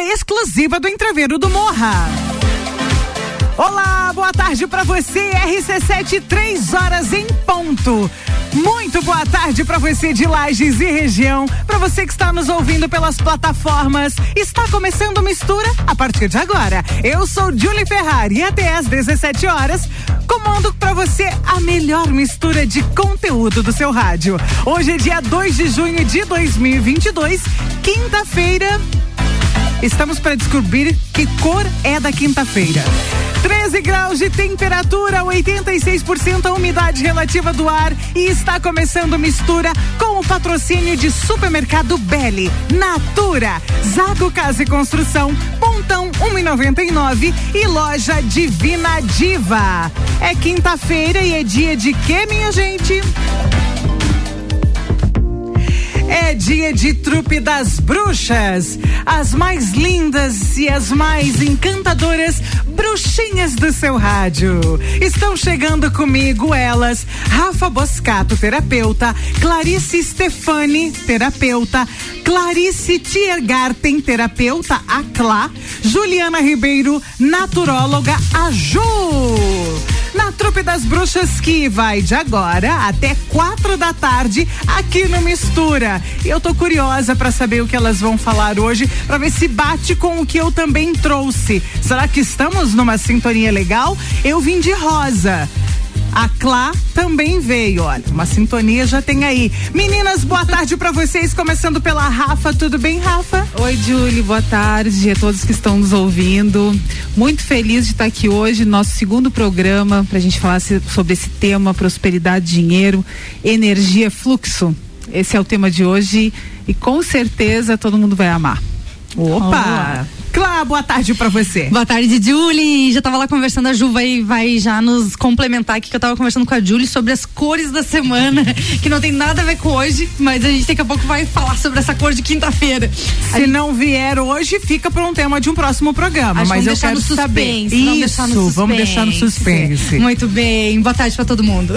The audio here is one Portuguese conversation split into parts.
exclusiva do Entreveiro do Morra. Olá, boa tarde para você, RC7, três horas em ponto. Muito boa tarde para você de Lages e região, para você que está nos ouvindo pelas plataformas. Está começando mistura a partir de agora. Eu sou Julie Ferrari e até às 17 horas comando para você a melhor mistura de conteúdo do seu rádio. Hoje é dia 2 de junho de 2022, quinta-feira. Estamos para descobrir que cor é da quinta-feira. 13 graus de temperatura, 86% a umidade relativa do ar e está começando mistura com o patrocínio de Supermercado Belli, Natura, Zago Casa e Construção, Pontão 1,99 e Loja Divina Diva. É quinta-feira e é dia de quê, minha gente? É dia de trupe das bruxas, as mais lindas e as mais encantadoras bruxinhas do seu rádio. Estão chegando comigo elas, Rafa Boscato, terapeuta, Clarice Stefani, terapeuta, Clarice Tiergarten, terapeuta, a Clá, Juliana Ribeiro, naturóloga, a Ju na Trupe das Bruxas que vai de agora até quatro da tarde aqui no Mistura. E eu tô curiosa para saber o que elas vão falar hoje, para ver se bate com o que eu também trouxe. Será que estamos numa sintonia legal? Eu vim de rosa. A Clá também veio, olha, uma sintonia já tem aí. Meninas, boa tarde para vocês, começando pela Rafa, tudo bem, Rafa? Oi, Julie, boa tarde a todos que estão nos ouvindo. Muito feliz de estar aqui hoje, nosso segundo programa, para a gente falar sobre esse tema: prosperidade, dinheiro, energia, fluxo. Esse é o tema de hoje e com certeza todo mundo vai amar. Opa! Oh. Clá, boa tarde para você. Boa tarde, Julie. Já tava lá conversando, a Ju vai, vai já nos complementar aqui, que eu tava conversando com a Julie sobre as cores da semana, que não tem nada a ver com hoje, mas a gente daqui a pouco vai falar sobre essa cor de quinta-feira. Se gente... não vier hoje, fica para um tema de um próximo programa, mas eu quero saber. Isso, vamos deixar no suspense. vamos deixar no suspense. Muito bem. Boa tarde para todo mundo.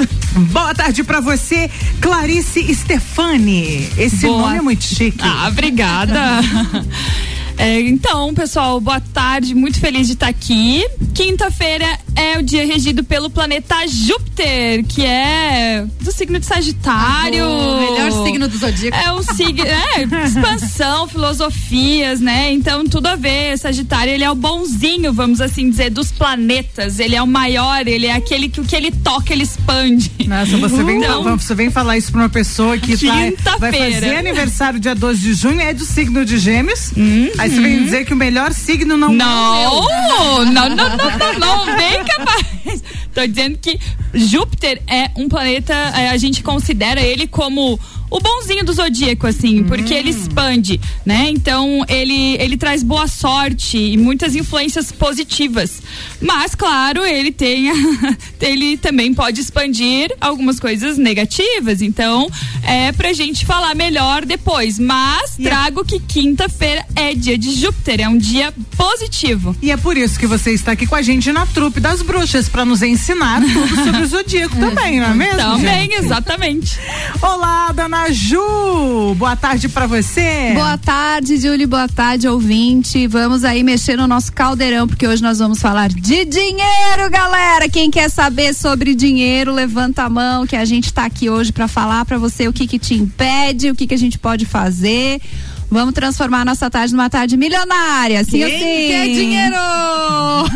Boa tarde para você, Clarice Stefani. Esse boa. nome é muito chique. Ah, obrigada. É, então, pessoal, boa tarde. Muito feliz de estar aqui. Quinta-feira é o dia regido pelo planeta Júpiter, que é do signo de Sagitário. Ah, melhor signo do zodíaco. É um signo, é, expansão, filosofias, né? Então, tudo a ver. Sagitário, ele é o bonzinho, vamos assim dizer, dos planetas. Ele é o maior, ele é aquele que o que ele toca, ele expande. Nossa, você vem, então, você vem falar isso pra uma pessoa que tá, vai fazer aniversário dia 12 de junho, é do signo de Gêmeos. Hum. Aí você vem dizer que o melhor signo não Não, é não, não, não, não, não, bem capaz. Tô dizendo que Júpiter é um planeta, é, a gente considera ele como o bonzinho do zodíaco, assim, hum. porque ele expande, né? Então ele, ele traz boa sorte e muitas influências positivas. Mas, claro, ele tem. ele também pode expandir algumas coisas negativas. Então, é pra gente falar melhor depois. Mas é trago é... que quinta-feira é dia de Júpiter, é um dia positivo. E é por isso que você está aqui com a gente na trupe das bruxas, para nos ensinar tudo sobre o zodíaco também, não é mesmo? Também, gente? exatamente. Olá, dona Ju. Boa tarde para você. Boa tarde, Julie. Boa tarde, ouvinte. Vamos aí mexer no nosso caldeirão, porque hoje nós vamos falar de dinheiro, galera. Quem quer saber sobre dinheiro, levanta a mão, que a gente tá aqui hoje para falar para você o que que te impede, o que que a gente pode fazer. Vamos transformar a nossa tarde numa tarde milionária. Sim, Quem assim. quer dinheiro?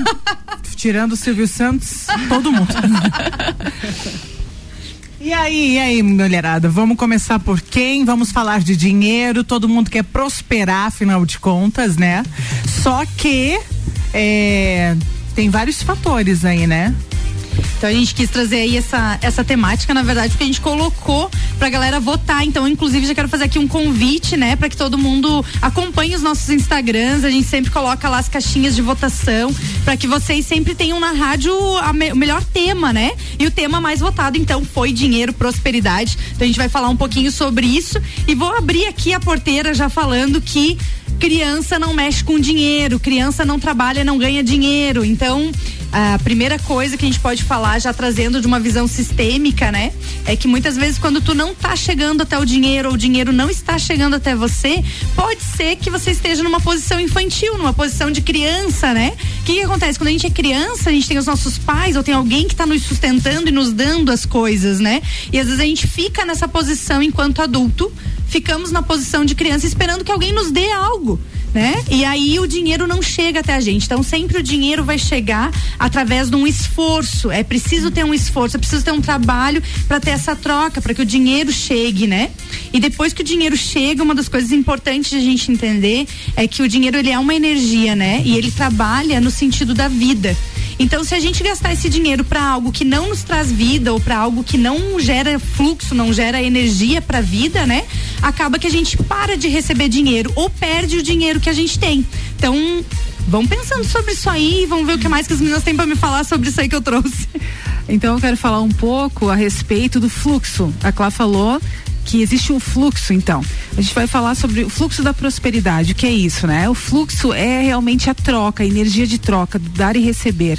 Tirando o Silvio Santos, todo mundo. E aí, e aí, mulherada, vamos começar por quem? Vamos falar de dinheiro, todo mundo quer prosperar, afinal de contas, né? Só que é, tem vários fatores aí, né? Então a gente quis trazer aí essa, essa temática, na verdade, porque a gente colocou pra galera votar. Então, inclusive, já quero fazer aqui um convite, né, para que todo mundo acompanhe os nossos Instagrams. A gente sempre coloca lá as caixinhas de votação para que vocês sempre tenham na rádio me, o melhor tema, né? E o tema mais votado, então, foi dinheiro, prosperidade. Então a gente vai falar um pouquinho sobre isso e vou abrir aqui a porteira já falando que criança não mexe com dinheiro, criança não trabalha, não ganha dinheiro. Então, A primeira coisa que a gente pode falar, já trazendo de uma visão sistêmica, né? É que muitas vezes quando tu não tá chegando até o dinheiro ou o dinheiro não está chegando até você, pode ser que você esteja numa posição infantil, numa posição de criança, né? O que, que acontece? Quando a gente é criança, a gente tem os nossos pais ou tem alguém que está nos sustentando e nos dando as coisas, né? E às vezes a gente fica nessa posição enquanto adulto, ficamos na posição de criança esperando que alguém nos dê algo né? E aí o dinheiro não chega até a gente. Então sempre o dinheiro vai chegar através de um esforço. É preciso ter um esforço, é preciso ter um trabalho para ter essa troca, para que o dinheiro chegue, né? E depois que o dinheiro chega, uma das coisas importantes de a gente entender é que o dinheiro ele é uma energia, né? E ele trabalha no sentido da vida. Então, se a gente gastar esse dinheiro para algo que não nos traz vida ou para algo que não gera fluxo, não gera energia para a vida, né? Acaba que a gente para de receber dinheiro ou perde o dinheiro que a gente tem. Então, vamos pensando sobre isso aí, vamos ver o que mais que as meninas têm para me falar sobre isso aí que eu trouxe. Então eu quero falar um pouco a respeito do fluxo. A Clá falou que existe um fluxo, então. A gente vai falar sobre o fluxo da prosperidade. O que é isso, né? O fluxo é realmente a troca, a energia de troca, do dar e receber.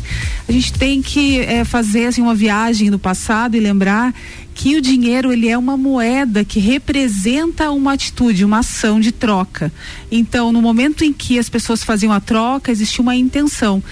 A gente tem que é, fazer assim, uma viagem no passado e lembrar que o dinheiro ele é uma moeda que representa uma atitude, uma ação de troca. Então, no momento em que as pessoas faziam a troca, existia uma intenção.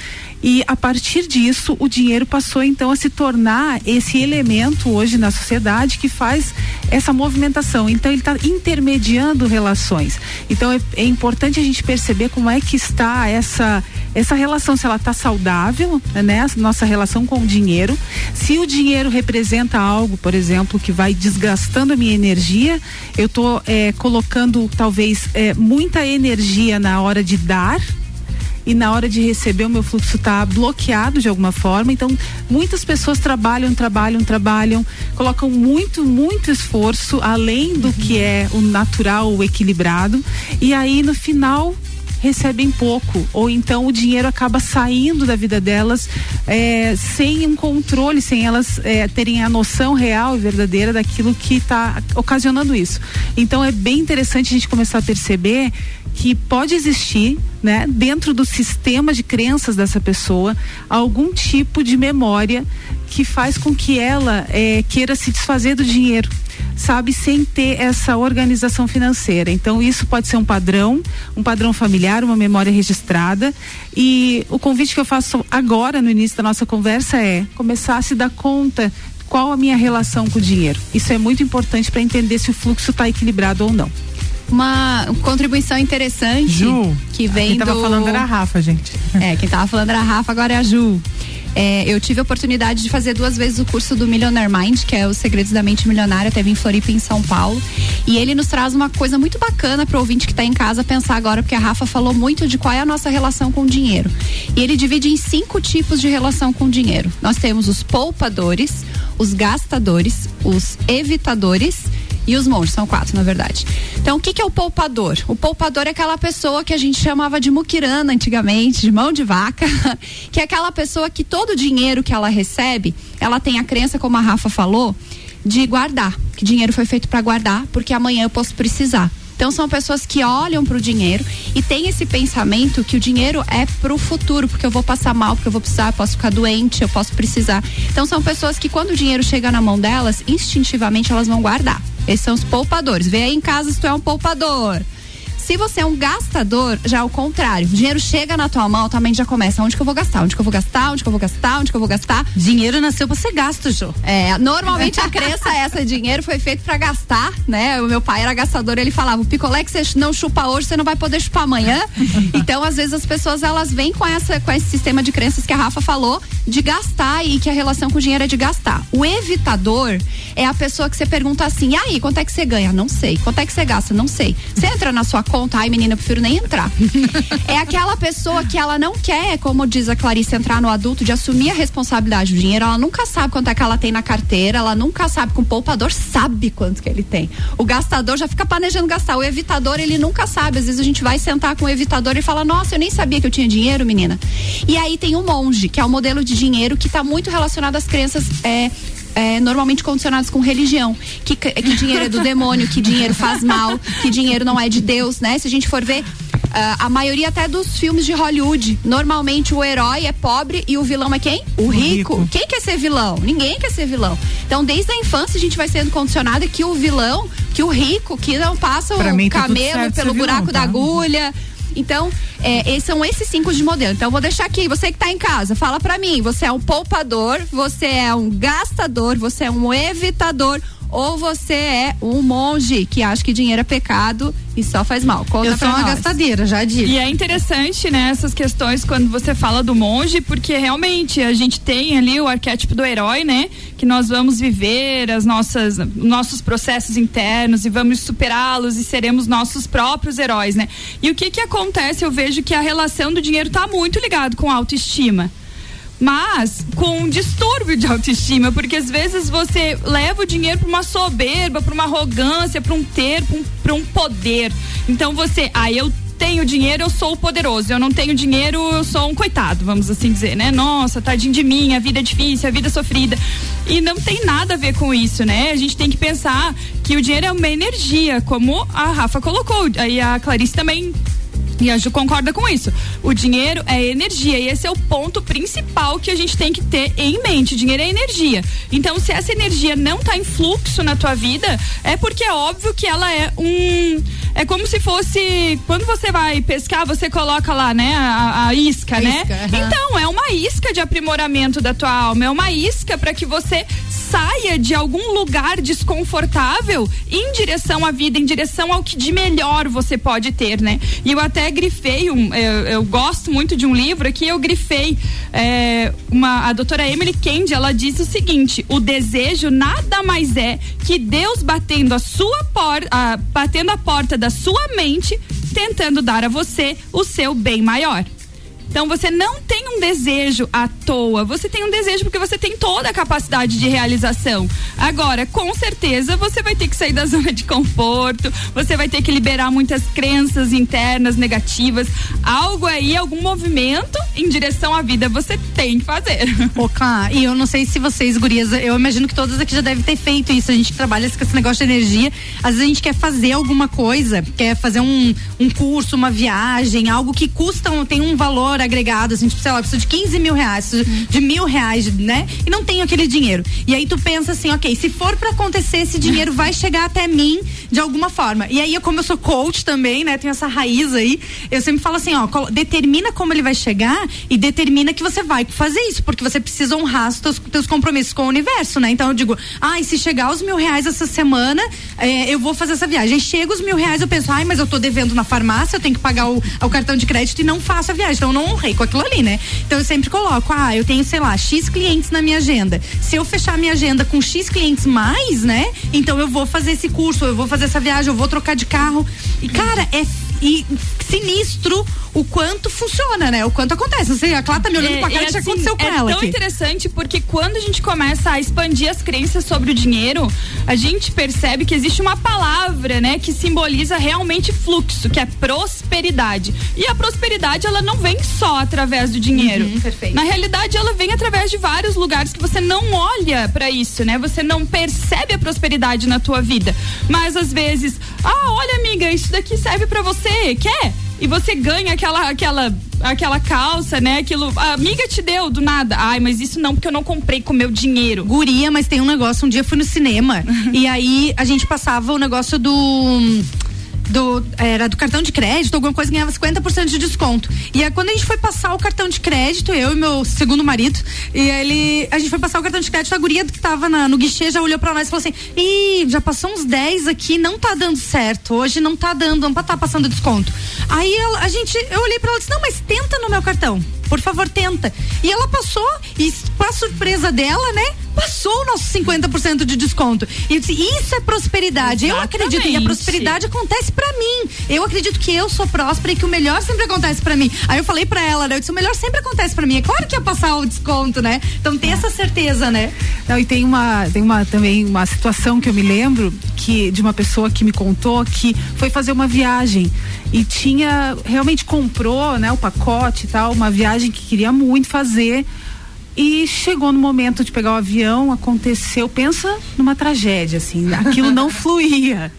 E a partir disso, o dinheiro passou então a se tornar esse elemento hoje na sociedade que faz essa movimentação. Então ele está intermediando relações. Então é, é, importante a gente perceber como é que está essa essa relação, se ela está saudável, né? Nossa relação com o dinheiro. Se o dinheiro representa algo, por exemplo, que vai desgastando a minha energia, eu estou é, colocando talvez é, muita energia na hora de dar e na hora de receber o meu fluxo está bloqueado de alguma forma. Então, muitas pessoas trabalham, trabalham, trabalham, colocam muito, muito esforço além do que é o natural, o equilibrado, e aí no final recebem pouco ou então o dinheiro acaba saindo da vida delas é, sem um controle, sem elas é, terem a noção real e verdadeira daquilo que está ocasionando isso. Então é bem interessante a gente começar a perceber que pode existir, né, dentro do sistema de crenças dessa pessoa, algum tipo de memória que faz com que ela é, queira se desfazer do dinheiro sabe, sem ter essa organização financeira. Então, isso pode ser um padrão, um padrão familiar, uma memória registrada. E o convite que eu faço agora, no início da nossa conversa, é começar a se dar conta qual a minha relação com o dinheiro. Isso é muito importante para entender se o fluxo está equilibrado ou não uma contribuição interessante Ju, que vem quem tava do... falando era a Rafa, gente. É, quem tava falando era a Rafa, agora é a Ju. É, eu tive a oportunidade de fazer duas vezes o curso do Millionaire Mind, que é os Segredos da Mente Milionária, teve em Floripa, em São Paulo. E ele nos traz uma coisa muito bacana para o ouvinte que está em casa pensar agora, porque a Rafa falou muito de qual é a nossa relação com o dinheiro. E ele divide em cinco tipos de relação com o dinheiro. Nós temos os poupadores, os gastadores, os evitadores e os monges, são quatro, na verdade. Então, o que, que é o poupador? O poupador é aquela pessoa que a gente chamava de muquirana antigamente, de mão de vaca, que é aquela pessoa que todo o dinheiro que ela recebe, ela tem a crença, como a Rafa falou, de guardar. Que dinheiro foi feito para guardar, porque amanhã eu posso precisar. Então são pessoas que olham para o dinheiro e têm esse pensamento que o dinheiro é para o futuro, porque eu vou passar mal, porque eu vou precisar, eu posso ficar doente, eu posso precisar. Então são pessoas que quando o dinheiro chega na mão delas, instintivamente elas vão guardar. Esses são os poupadores. Vê aí em casa se tu é um poupador. Se você é um gastador, já é o contrário. O dinheiro chega na tua mão, tua mente já começa. Onde que eu vou gastar? Onde que eu vou gastar? Onde que eu vou gastar? Onde que eu vou gastar? Dinheiro nasceu pra ser gasto, Jô. É, normalmente a crença é essa: dinheiro foi feito para gastar, né? O meu pai era gastador, ele falava: o picolé que você não chupa hoje, você não vai poder chupar amanhã. então, às vezes, as pessoas elas vêm com, essa, com esse sistema de crenças que a Rafa falou, de gastar e que a relação com o dinheiro é de gastar. O evitador é a pessoa que você pergunta assim: e aí, quanto é que você ganha? Não sei. Quanto é que você gasta? Não sei. Você entra na sua conta ai menina, eu prefiro nem entrar. é aquela pessoa que ela não quer, como diz a Clarice, entrar no adulto, de assumir a responsabilidade do dinheiro. Ela nunca sabe quanto é que ela tem na carteira, ela nunca sabe que o poupador sabe quanto que ele tem. O gastador já fica planejando gastar. O evitador, ele nunca sabe. Às vezes a gente vai sentar com o evitador e fala, nossa, eu nem sabia que eu tinha dinheiro, menina. E aí tem o monge, que é o modelo de dinheiro que está muito relacionado às crenças é, é, normalmente condicionados com religião, que, que dinheiro é do demônio, que dinheiro faz mal, que dinheiro não é de Deus, né? Se a gente for ver, a maioria até dos filmes de Hollywood, normalmente o herói é pobre e o vilão é quem? O, rico. rico. Quem quer ser vilão? Ninguém quer ser vilão. Então, desde a infância a gente vai sendo condicionado que o vilão, que o rico, que não passa o tá camelo pelo buraco vilão, tá? da agulha. Então, é, esses são esses cinco de modelo. Então, eu vou deixar aqui, você que está em casa, fala para mim, você é um poupador, você é um gastador, você é um evitador ou você é um monge que acha que dinheiro é pecado e só faz mal. Conta eu sou uma nós. gastadeira, já digo. E é interessante, né, essas questões quando você fala do monge, porque realmente a gente tem ali o arquétipo do herói, né, que nós vamos viver as nossas nossos processos internos e vamos superá-los e seremos nossos próprios heróis, né? E o que que acontece? Eu vejo que a relação do dinheiro está muito ligado com a autoestima mas com um distúrbio de autoestima, porque às vezes você leva o dinheiro para uma soberba, para uma arrogância, para um ter, para um, um poder. Então você, ah, eu tenho dinheiro, eu sou o poderoso. Eu não tenho dinheiro, eu sou um coitado, vamos assim dizer, né? Nossa, tadinho de mim, a vida é difícil, a vida é sofrida. E não tem nada a ver com isso, né? A gente tem que pensar que o dinheiro é uma energia, como a Rafa colocou. Aí a Clarice também e a Ju concorda com isso. O dinheiro é energia e esse é o ponto principal que a gente tem que ter em mente. O dinheiro é energia. Então, se essa energia não está em fluxo na tua vida, é porque é óbvio que ela é um. É como se fosse. Quando você vai pescar, você coloca lá, né? A, a isca, a né? Isca, uhum. Então, é uma isca de aprimoramento da tua alma. É uma isca para que você saia de algum lugar desconfortável em direção à vida, em direção ao que de melhor você pode ter, né? E eu grifei um, eu, eu gosto muito de um livro que eu grifei é, uma a doutora Emily Kendi, ela disse o seguinte: o desejo nada mais é que Deus batendo a sua porta, batendo a porta da sua mente, tentando dar a você o seu bem maior. Então você não tem um desejo à toa, você tem um desejo porque você tem toda a capacidade de realização. Agora, com certeza, você vai ter que sair da zona de conforto, você vai ter que liberar muitas crenças internas negativas. Algo aí, algum movimento em direção à vida você tem que fazer. Ô, e eu não sei se vocês, gurias, eu imagino que todas aqui já devem ter feito isso. A gente trabalha com esse negócio de energia. Às vezes a gente quer fazer alguma coisa, quer fazer um, um curso, uma viagem, algo que custa, tem um valor valor agregado, assim, tipo, sei lá, precisa de 15 mil reais, de mil reais, né? E não tenho aquele dinheiro. E aí tu pensa assim, ok, se for para acontecer, esse dinheiro vai chegar até mim de alguma forma. E aí, como eu sou coach também, né? Tenho essa raiz aí, eu sempre falo assim, ó, determina como ele vai chegar e determina que você vai fazer isso, porque você precisa honrar os teus, teus compromissos com o universo, né? Então eu digo, ai, ah, se chegar os mil reais essa semana, é, eu vou fazer essa viagem. Chega os mil reais, eu penso, ai, mas eu tô devendo na farmácia, eu tenho que pagar o, o cartão de crédito e não faço a viagem. Então eu não honrei com aquilo ali, né? Então eu sempre coloco, ah, eu tenho, sei lá, X clientes na minha agenda. Se eu fechar minha agenda com X clientes mais, né? Então eu vou fazer esse curso, eu vou fazer essa viagem, eu vou trocar de carro. E, cara, é e sinistro o quanto funciona, né? O quanto acontece. Sei, a Clara tá me olhando é, com a cara que assim, aconteceu com é ela. É tão aqui. interessante porque quando a gente começa a expandir as crenças sobre o dinheiro, a gente percebe que existe uma palavra, né, que simboliza realmente fluxo, que é prosperidade. E a prosperidade, ela não vem só através do dinheiro. Uhum, perfeito. Na realidade, ela vem através de vários lugares que você não olha para isso, né? Você não percebe a prosperidade na tua vida. Mas às vezes, ah, olha amiga, isso daqui serve para você, quer? e você ganha aquela aquela aquela calça, né? Aquilo, a amiga te deu do nada. Ai, mas isso não porque eu não comprei com meu dinheiro. Guria, mas tem um negócio, um dia eu fui no cinema e aí a gente passava o negócio do do, era do cartão de crédito, alguma coisa, ganhava 50% de desconto. E aí, quando a gente foi passar o cartão de crédito, eu e meu segundo marido, e ele, a gente foi passar o cartão de crédito, a guria que tava na, no guichê já olhou pra nós e falou assim: ih, já passou uns 10 aqui, não tá dando certo. Hoje não tá dando, não tá passando desconto. Aí ela, a gente, eu olhei pra ela e disse: não, mas tenta no meu cartão. Por favor, tenta. E ela passou, e pra surpresa dela, né? Passou o nosso 50% de desconto. E eu disse, isso é prosperidade. Exatamente. Eu acredito, e a prosperidade acontece para mim. Eu acredito que eu sou próspera e que o melhor sempre acontece para mim. Aí eu falei para ela, né? Eu disse, o melhor sempre acontece para mim. É claro que ia passar o desconto, né? Então tem é. essa certeza, né? Não, e tem uma, tem uma também uma situação que eu me lembro que de uma pessoa que me contou que foi fazer uma viagem e tinha realmente comprou, né, o pacote e tal, uma viagem que queria muito fazer. E chegou no momento de pegar o avião, aconteceu, pensa numa tragédia, assim, aquilo não fluía.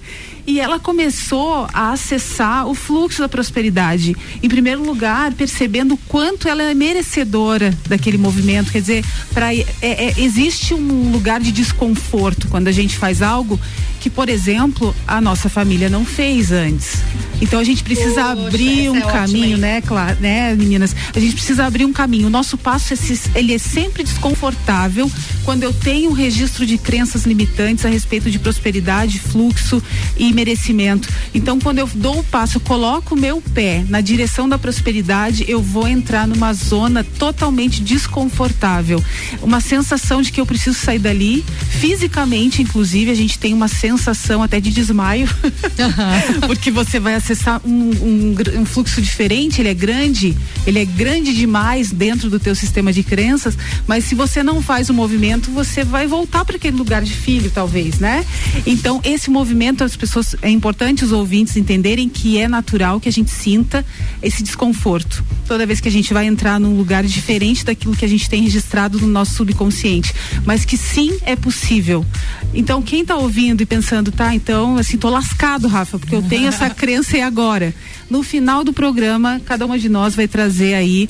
e ela começou a acessar o fluxo da prosperidade. Em primeiro lugar, percebendo o quanto ela é merecedora daquele movimento. Quer dizer, pra, é, é, existe um lugar de desconforto quando a gente faz algo que, por exemplo, a nossa família não fez antes. Então a gente precisa Poxa, abrir um é caminho, né, claro, né, meninas? A gente precisa abrir um caminho. O nosso passo é, ele é sempre desconfortável quando eu tenho um registro de crenças limitantes a respeito de prosperidade, fluxo e merecimento. Então, quando eu dou o passo, eu coloco o meu pé na direção da prosperidade, eu vou entrar numa zona totalmente desconfortável. Uma sensação de que eu preciso sair dali, fisicamente, inclusive, a gente tem uma sensação até de desmaio, porque você vai acessar um, um, um, fluxo diferente, ele é grande, ele é grande demais dentro do teu sistema de crenças, mas se você não faz o movimento, você vai voltar para aquele lugar de filho, talvez, né? Então, esse movimento, as pessoas, é importante os ouvintes entenderem que é natural que a gente sinta esse desconforto. Toda vez que a gente vai entrar num lugar diferente daquilo que a gente tem registrado no nosso subconsciente, mas que sim é possível. Então, quem está ouvindo e pensando, tá, então, assim, tô lascado, Rafa, porque eu tenho essa crença e agora. No final do programa, cada uma de nós vai trazer aí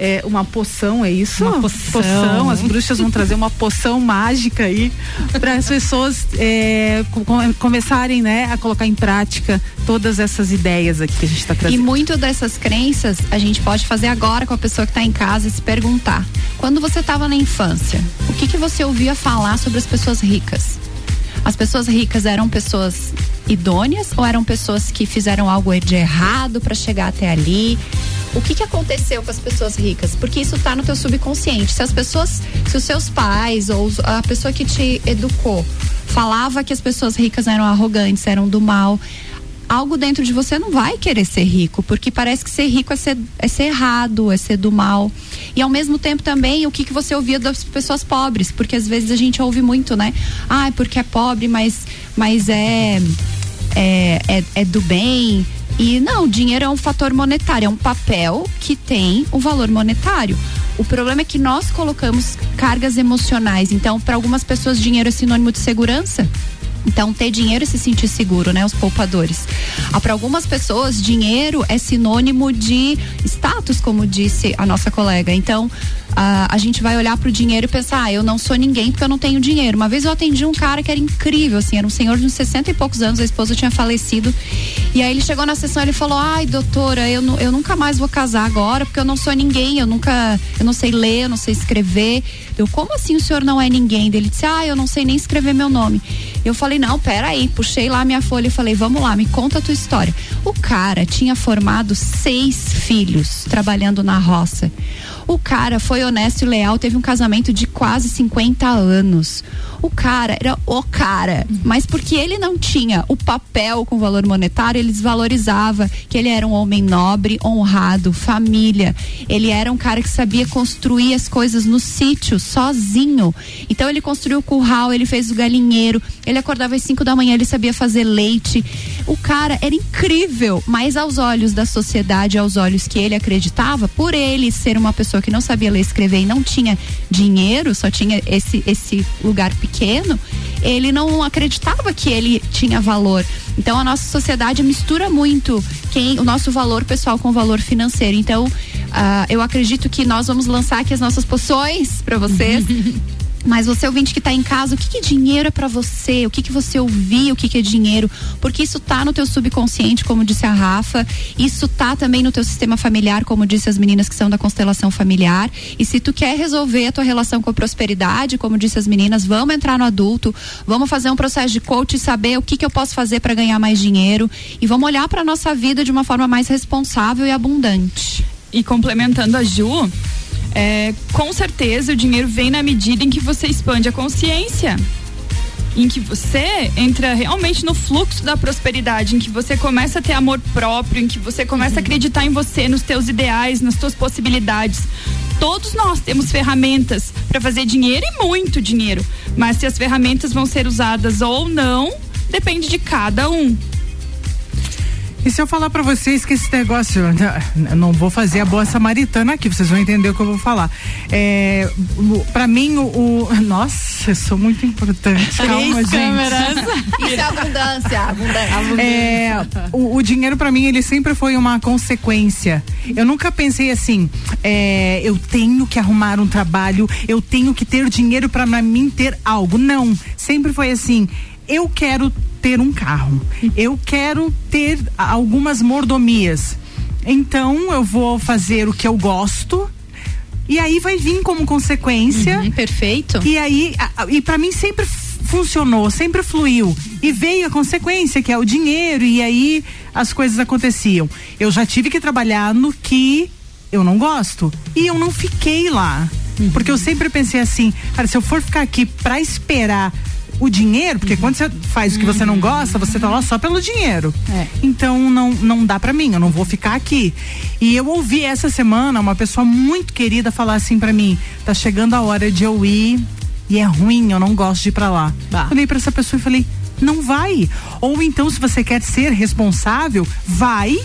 é, uma poção, é isso? Uma poção. poção. As bruxas vão trazer uma poção mágica aí para as pessoas é, com, começarem, né, a colocar em prática todas essas ideias aqui que a gente está trazendo. E muito dessas crenças a gente pode fazer agora com a pessoa que está em casa e se perguntar: quando você estava na infância, o que que você ouvia falar sobre as pessoas ricas? As pessoas ricas eram pessoas idôneas ou eram pessoas que fizeram algo de errado para chegar até ali? O que, que aconteceu com as pessoas ricas? Porque isso está no teu subconsciente. Se as pessoas, se os seus pais ou a pessoa que te educou falava que as pessoas ricas eram arrogantes, eram do mal, algo dentro de você não vai querer ser rico, porque parece que ser rico é ser, é ser errado, é ser do mal. E ao mesmo tempo também o que, que você ouvia das pessoas pobres, porque às vezes a gente ouve muito, né? Ah, é porque é pobre, mas, mas é, é, é, é do bem. E não, o dinheiro é um fator monetário, é um papel que tem o um valor monetário. O problema é que nós colocamos cargas emocionais. Então, para algumas pessoas, dinheiro é sinônimo de segurança. Então, ter dinheiro e se sentir seguro, né? Os poupadores. Ah, Para algumas pessoas, dinheiro é sinônimo de status, como disse a nossa colega. Então, a, a gente vai olhar pro dinheiro e pensar, ah, eu não sou ninguém porque eu não tenho dinheiro. Uma vez eu atendi um cara que era incrível, assim, era um senhor de uns 60 e poucos anos, a esposa tinha falecido. E aí ele chegou na sessão e ele falou: Ai, doutora, eu, eu nunca mais vou casar agora porque eu não sou ninguém, eu nunca, eu não sei ler, eu não sei escrever. Eu, como assim o senhor não é ninguém? Ele disse: Ah, eu não sei nem escrever meu nome. Eu falei: Não, peraí, puxei lá minha folha e falei: Vamos lá, me conta a tua história. O cara tinha formado seis filhos trabalhando na roça. O cara foi honesto e leal, teve um casamento de quase 50 anos. O cara era o cara, mas porque ele não tinha o papel com valor monetário, ele desvalorizava que ele era um homem nobre, honrado, família. Ele era um cara que sabia construir as coisas no sítio, sozinho. Então ele construiu o curral, ele fez o galinheiro, ele acordava às 5 da manhã, ele sabia fazer leite. O cara era incrível, mas aos olhos da sociedade, aos olhos que ele acreditava, por ele ser uma pessoa pessoa que não sabia ler e escrever e não tinha dinheiro, só tinha esse, esse lugar pequeno, ele não acreditava que ele tinha valor. Então a nossa sociedade mistura muito quem o nosso valor pessoal com o valor financeiro. Então uh, eu acredito que nós vamos lançar aqui as nossas poções para vocês. Mas você ouvinte que está em casa, o que, que dinheiro é para você? O que, que você ouvia? O que, que é dinheiro? Porque isso tá no teu subconsciente, como disse a Rafa. Isso tá também no teu sistema familiar, como disse as meninas que são da constelação familiar. E se tu quer resolver a tua relação com a prosperidade, como disse as meninas, vamos entrar no adulto, vamos fazer um processo de coach e saber o que, que eu posso fazer para ganhar mais dinheiro e vamos olhar para nossa vida de uma forma mais responsável e abundante. E complementando a Ju, é, com certeza o dinheiro vem na medida em que você expande a consciência. Em que você entra realmente no fluxo da prosperidade, em que você começa a ter amor próprio, em que você começa a acreditar em você, nos teus ideais, nas tuas possibilidades. Todos nós temos ferramentas para fazer dinheiro e muito dinheiro, mas se as ferramentas vão ser usadas ou não, depende de cada um. E se eu falar para vocês que esse negócio, eu não vou fazer a boa samaritana aqui, vocês vão entender o que eu vou falar. É, para mim o, o, nossa, eu sou muito importante. Calma, gente. Isso é abundância, abundância. É, o, o dinheiro para mim ele sempre foi uma consequência. Eu nunca pensei assim, é, eu tenho que arrumar um trabalho, eu tenho que ter dinheiro para mim ter algo. Não, sempre foi assim. Eu quero ter um carro. Eu quero ter algumas mordomias. Então eu vou fazer o que eu gosto. E aí vai vir como consequência. Uhum, perfeito. E aí, e para mim sempre funcionou, sempre fluiu. E veio a consequência, que é o dinheiro, e aí as coisas aconteciam. Eu já tive que trabalhar no que eu não gosto. E eu não fiquei lá. Uhum. Porque eu sempre pensei assim, cara, se eu for ficar aqui para esperar o dinheiro, porque quando você faz o que você não gosta, você tá lá só pelo dinheiro. É. Então não, não dá para mim, eu não vou ficar aqui. E eu ouvi essa semana uma pessoa muito querida falar assim para mim: tá chegando a hora de eu ir e é ruim, eu não gosto de ir pra lá. Bah. Olhei para essa pessoa e falei: não vai. Ou então, se você quer ser responsável, vai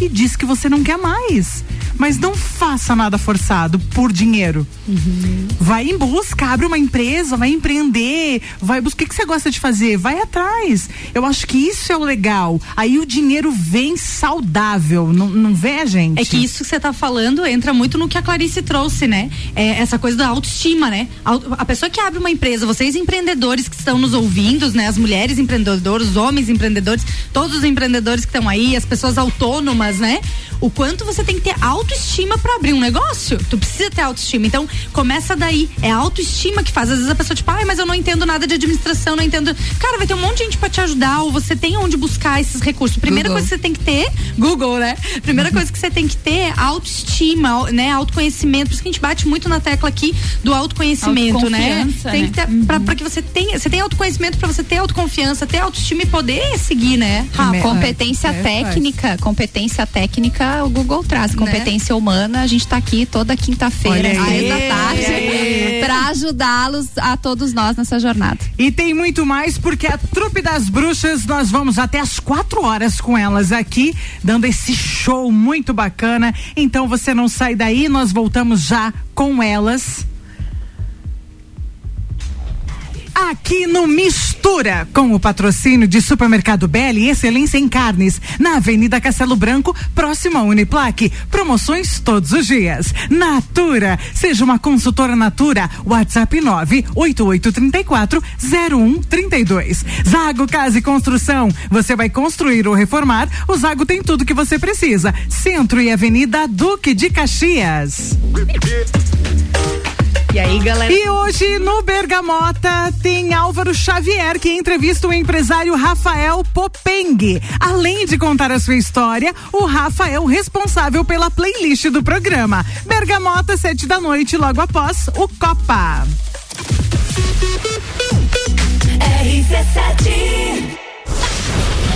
e diz que você não quer mais. Mas não faça nada forçado por dinheiro. Uhum. Vai em busca, abre uma empresa, vai empreender, vai buscar o que você gosta de fazer, vai atrás. Eu acho que isso é o legal. Aí o dinheiro vem saudável, não, não a gente. É que isso que você está falando entra muito no que a Clarice trouxe, né? É essa coisa da autoestima, né? A pessoa que abre uma empresa, vocês empreendedores que estão nos ouvindo, né? As mulheres empreendedoras, os homens empreendedores, todos os empreendedores que estão aí, as pessoas autônomas, né? O quanto você tem que ter autoestima para abrir um negócio. Tu precisa ter autoestima. Então, começa daí. É a autoestima que faz. Às vezes a pessoa, tipo, ai, mas eu não entendo nada de administração, não entendo. Cara, vai ter um monte de gente pra te ajudar, ou você tem onde buscar esses recursos. Primeira Google. coisa que você tem que ter, Google, né? Primeira uhum. coisa que você tem que ter é autoestima, né? Autoconhecimento. Por isso que a gente bate muito na tecla aqui do autoconhecimento, né? Tem que ter, uhum. pra, pra, que você tenha. Você tem autoconhecimento pra você ter autoconfiança, ter autoestima e poder seguir, né? Ah, competência é, técnica, competência técnica o Google traz. Né? Competência né? humana, a gente está aqui toda quinta-feira, seis da tarde, para ajudá-los a todos nós nessa jornada. E tem muito mais, porque a Trupe das Bruxas, nós vamos até as quatro horas com elas aqui, dando esse show muito bacana. Então você não sai daí, nós voltamos já com elas. aqui no Mistura, com o patrocínio de Supermercado Belli e Excelência em Carnes, na Avenida Castelo Branco, próximo à Uniplaque. Promoções todos os dias. Natura, seja uma consultora Natura, WhatsApp 98834 0132. Zago Casa e Construção, você vai construir ou reformar, o Zago tem tudo que você precisa. Centro e Avenida Duque de Caxias. E aí, galera? E hoje no Bergamota tem Álvaro Xavier que entrevista o empresário Rafael Popeng. Além de contar a sua história, o Rafa é o responsável pela playlist do programa. Bergamota, sete da noite, logo após o Copa. RC7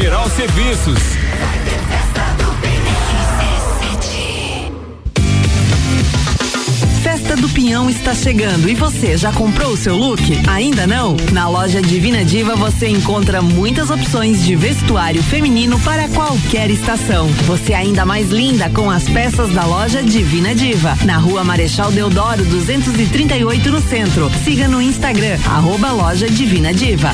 Geral Serviços. Festa do Pinhão está chegando e você já comprou o seu look? Ainda não? Na loja Divina Diva você encontra muitas opções de vestuário feminino para qualquer estação. Você é ainda mais linda com as peças da loja Divina Diva, na rua Marechal Deodoro 238 no centro. Siga no Instagram, arroba loja Divina Diva.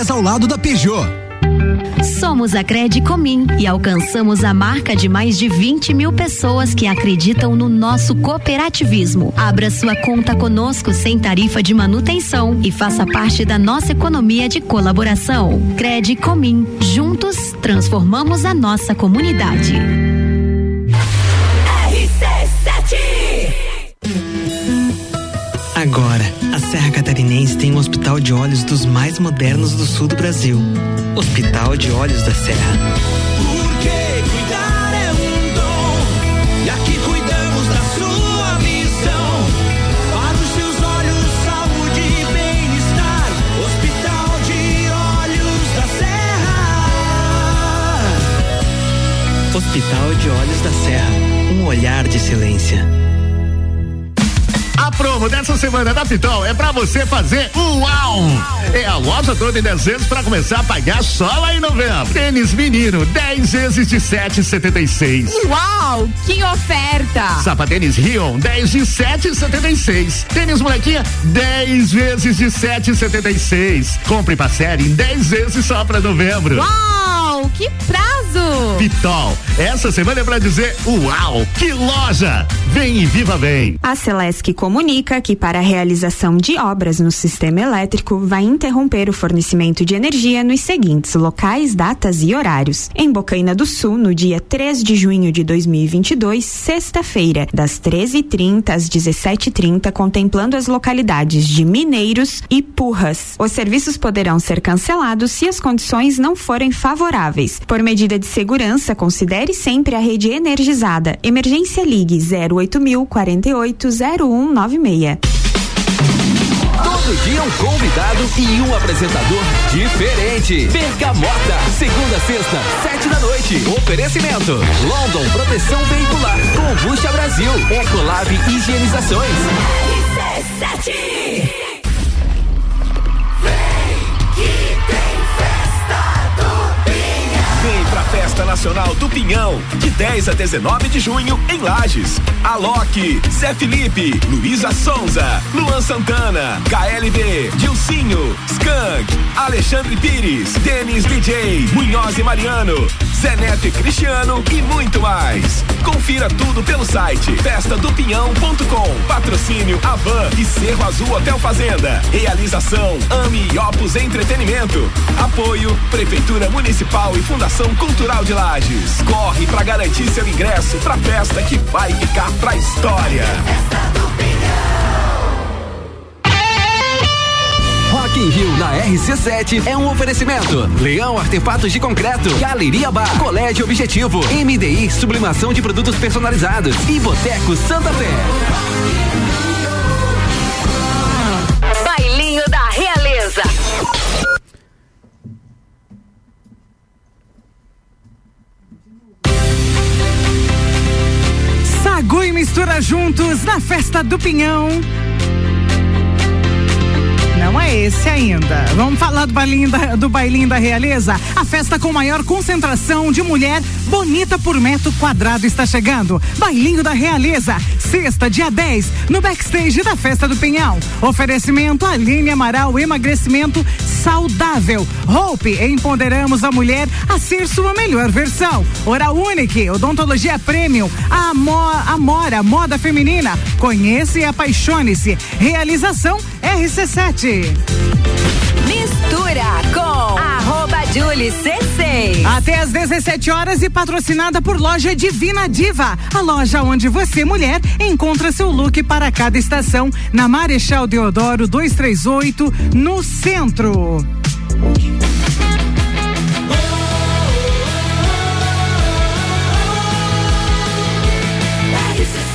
Caxias ao lado da Peugeot. Somos a Credicomim e alcançamos a marca de mais de 20 mil pessoas que acreditam no nosso cooperativismo. Abra sua conta conosco sem tarifa de manutenção e faça parte da nossa economia de colaboração. Credicomim. Juntos, transformamos a nossa comunidade. Agora, a Serra Catarinense tem um hospital de olhos dos mais modernos do sul do Brasil. Hospital de Olhos da Serra. Porque cuidar é um dom. E aqui cuidamos da sua missão. Para os seus olhos, saúde e bem-estar. Hospital de Olhos da Serra. Hospital de Olhos da Serra. Um olhar de excelência. A promo dessa semana da Pitol é pra você fazer uau! É a loja toda em 10 vezes pra começar a pagar só lá em novembro. Tênis menino, 10 vezes de 7,76. Uau! Que oferta! Sapatênis Rion, 10 de 7,76. Tênis molequinha, 10 vezes de 7,76. Compre parcela em 10 vezes só pra novembro. Uau! Que prazo! Pitol, essa semana é pra dizer uau! Que loja! Vem e viva bem! A Celesc comunica que para a realização de obras no sistema elétrico vai interromper o fornecimento de energia nos seguintes locais, datas e horários. Em Bocaina do Sul, no dia 3 de junho de 2022, sexta-feira, das 13h30 às 17h30, contemplando as localidades de Mineiros e Purras. Os serviços poderão ser cancelados se as condições não forem favoráveis. Por medida de segurança, considere sempre a rede energizada. Emergência Ligue 08000 480196. Todo dia um convidado e um apresentador diferente. Bergamota, segunda, sexta, sete da noite. Oferecimento: London Proteção Veicular, Combusta Brasil, Ecolab Higienizações. RC7. Festa Nacional do Pinhão, de 10 a 19 de junho, em Lages. Alok, Zé Felipe, Luísa Sonza, Luan Santana, KLB, Dilcinho, Skank, Alexandre Pires, Denis DJ, Munhoz e Mariano, Zé Neto e Cristiano e muito mais. Confira tudo pelo site festadopinhão.com. Avan e Cerro Azul Hotel Fazenda. Realização Ami Opus Entretenimento. Apoio Prefeitura Municipal e Fundação Cultural de Lages. Corre para garantir seu ingresso pra festa que vai ficar pra história. Rock in Rio na RC7 é um oferecimento. Leão Artefatos de Concreto, Galeria Bar, Colégio Objetivo, MDI Sublimação de Produtos Personalizados e Boteco Santa Fé. Realeza. Sagu e mistura juntos na festa do Pinhão. Não é esse ainda. Vamos falar do bailinho da, do bailinho da Realeza? A festa com maior concentração de mulher bonita por metro quadrado está chegando. Bailinho da Realeza, sexta, dia 10, no backstage da festa do Pinhão. Oferecimento Aline Amaral, emagrecimento saudável. Hope, empoderamos a mulher a ser sua melhor versão. Oral Unique, odontologia premium. Amor, Amora, moda feminina. Conheça e apaixone-se. Realização RC7. Mistura com arroba Julie C6. Até às 17 horas e patrocinada por loja Divina Diva. A loja onde você, mulher, encontra seu look para cada estação. Na Marechal Deodoro 238, no centro.